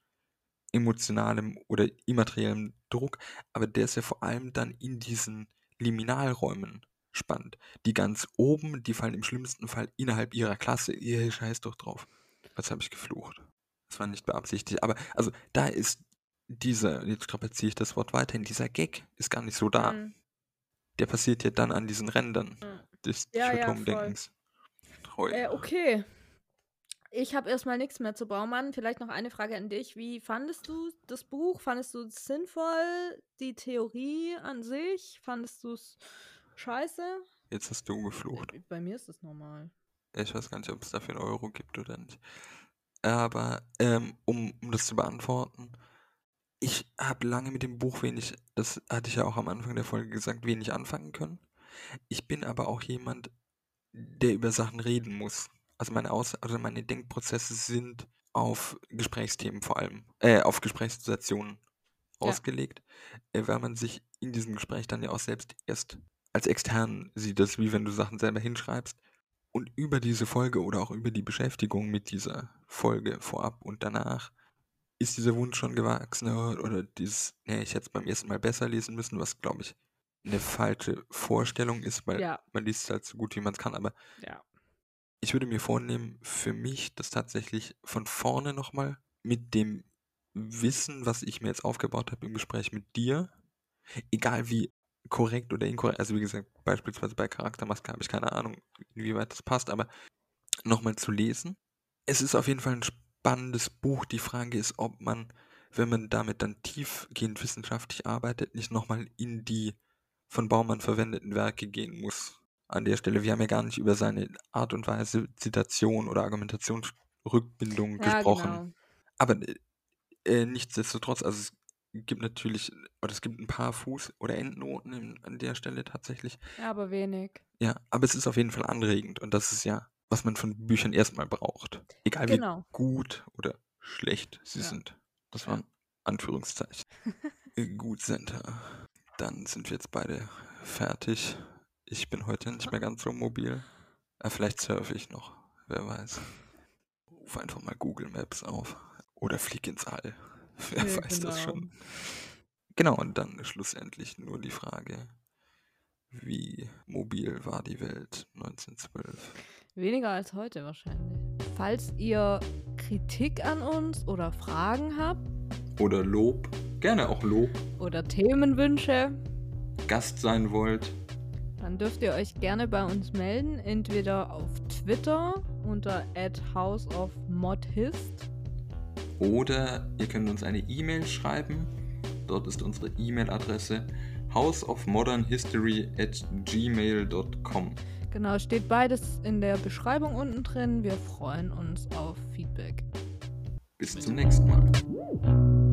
emotionalem oder immateriellem Druck. Aber der ist ja vor allem dann in diesen Liminalräumen spannend. Die ganz oben, die fallen im schlimmsten Fall innerhalb ihrer Klasse. Ihr scheiß doch drauf. Was habe ich geflucht? Das war nicht beabsichtigt. Aber also da ist dieser, jetzt strapaziere ich das Wort weiterhin, dieser Gag ist gar nicht so da. Mhm. Der passiert ja dann an diesen Rändern Mhm. des Ja, ja, Dichotomdenkens. Treu. Äh, okay. Ich habe erstmal nichts mehr zu Baumann. Vielleicht noch eine Frage an dich. Wie fandest du das Buch? Fandest du es sinnvoll? Die Theorie an sich? Fandest du es scheiße? Jetzt hast du geflucht. Äh, Bei mir ist das normal. Ich weiß gar nicht, ob es dafür einen Euro gibt oder nicht. Aber ähm, um, um das zu beantworten, ich habe lange mit dem Buch wenig, das hatte ich ja auch am Anfang der Folge gesagt, wenig anfangen können. Ich bin aber auch jemand, der über Sachen reden muss. Also meine Aus also meine Denkprozesse sind auf Gesprächsthemen vor allem, äh, auf Gesprächssituationen Ja. ausgelegt, äh, weil man sich in diesem Gespräch dann ja auch selbst erst als extern sieht, das wie wenn du Sachen selber hinschreibst. Und über diese Folge oder auch über die Beschäftigung mit dieser Folge vorab und danach ist dieser Wunsch schon gewachsen oder dieses, nee, ich hätte es beim ersten Mal besser lesen müssen, was glaube ich eine falsche Vorstellung ist, weil Ja, man liest es halt so gut wie man es kann, aber ja. Ich würde mir vornehmen, für mich das tatsächlich von vorne nochmal mit dem Wissen, was ich mir jetzt aufgebaut habe im Gespräch mit dir, egal wie korrekt oder inkorrekt, also wie gesagt, beispielsweise bei Charaktermaske habe ich keine Ahnung, inwieweit das passt, aber nochmal zu lesen. Es ist auf jeden Fall ein spannendes Buch. Die Frage ist, ob man, wenn man damit dann tiefgehend wissenschaftlich arbeitet, nicht nochmal in die von Baumann verwendeten Werke gehen muss. An der Stelle, wir haben ja gar nicht über seine Art und Weise Zitation oder Argumentationsrückbindung Ja, gesprochen. genau. Aber äh, äh, nichtsdestotrotz, also es gibt natürlich, oder es gibt ein paar Fuß- oder Endnoten in, an der Stelle tatsächlich. Ja, aber wenig. Ja, aber es ist auf jeden Fall anregend und das ist ja, was man von Büchern erstmal braucht. Egal wie Genau. gut oder schlecht sie Ja. sind. Das waren Anführungszeichen. Gut, Senta. Dann sind wir jetzt beide fertig. Ich bin heute nicht mehr ganz so mobil. Äh, vielleicht surfe ich noch. Wer weiß. Ruf einfach mal Google Maps auf. Oder flieg ins All. Wer Ja, weiß das genau. schon. Genau, und dann schlussendlich nur die Frage, wie mobil war die Welt 1912? Weniger als heute wahrscheinlich. Falls ihr Kritik an uns oder Fragen habt Oder Lob, gerne auch Lob, oder Themenwünsche, Gast sein wollt, dann dürft ihr euch gerne bei uns melden. Entweder auf Twitter unter houseofmodhist oder ihr könnt uns eine E-Mail schreiben. Dort ist unsere E-Mail-Adresse houseofmodernhistory at gmail.com. Genau, steht beides in der Beschreibung unten drin. Wir freuen uns auf Feedback. Bis zum nächsten Mal.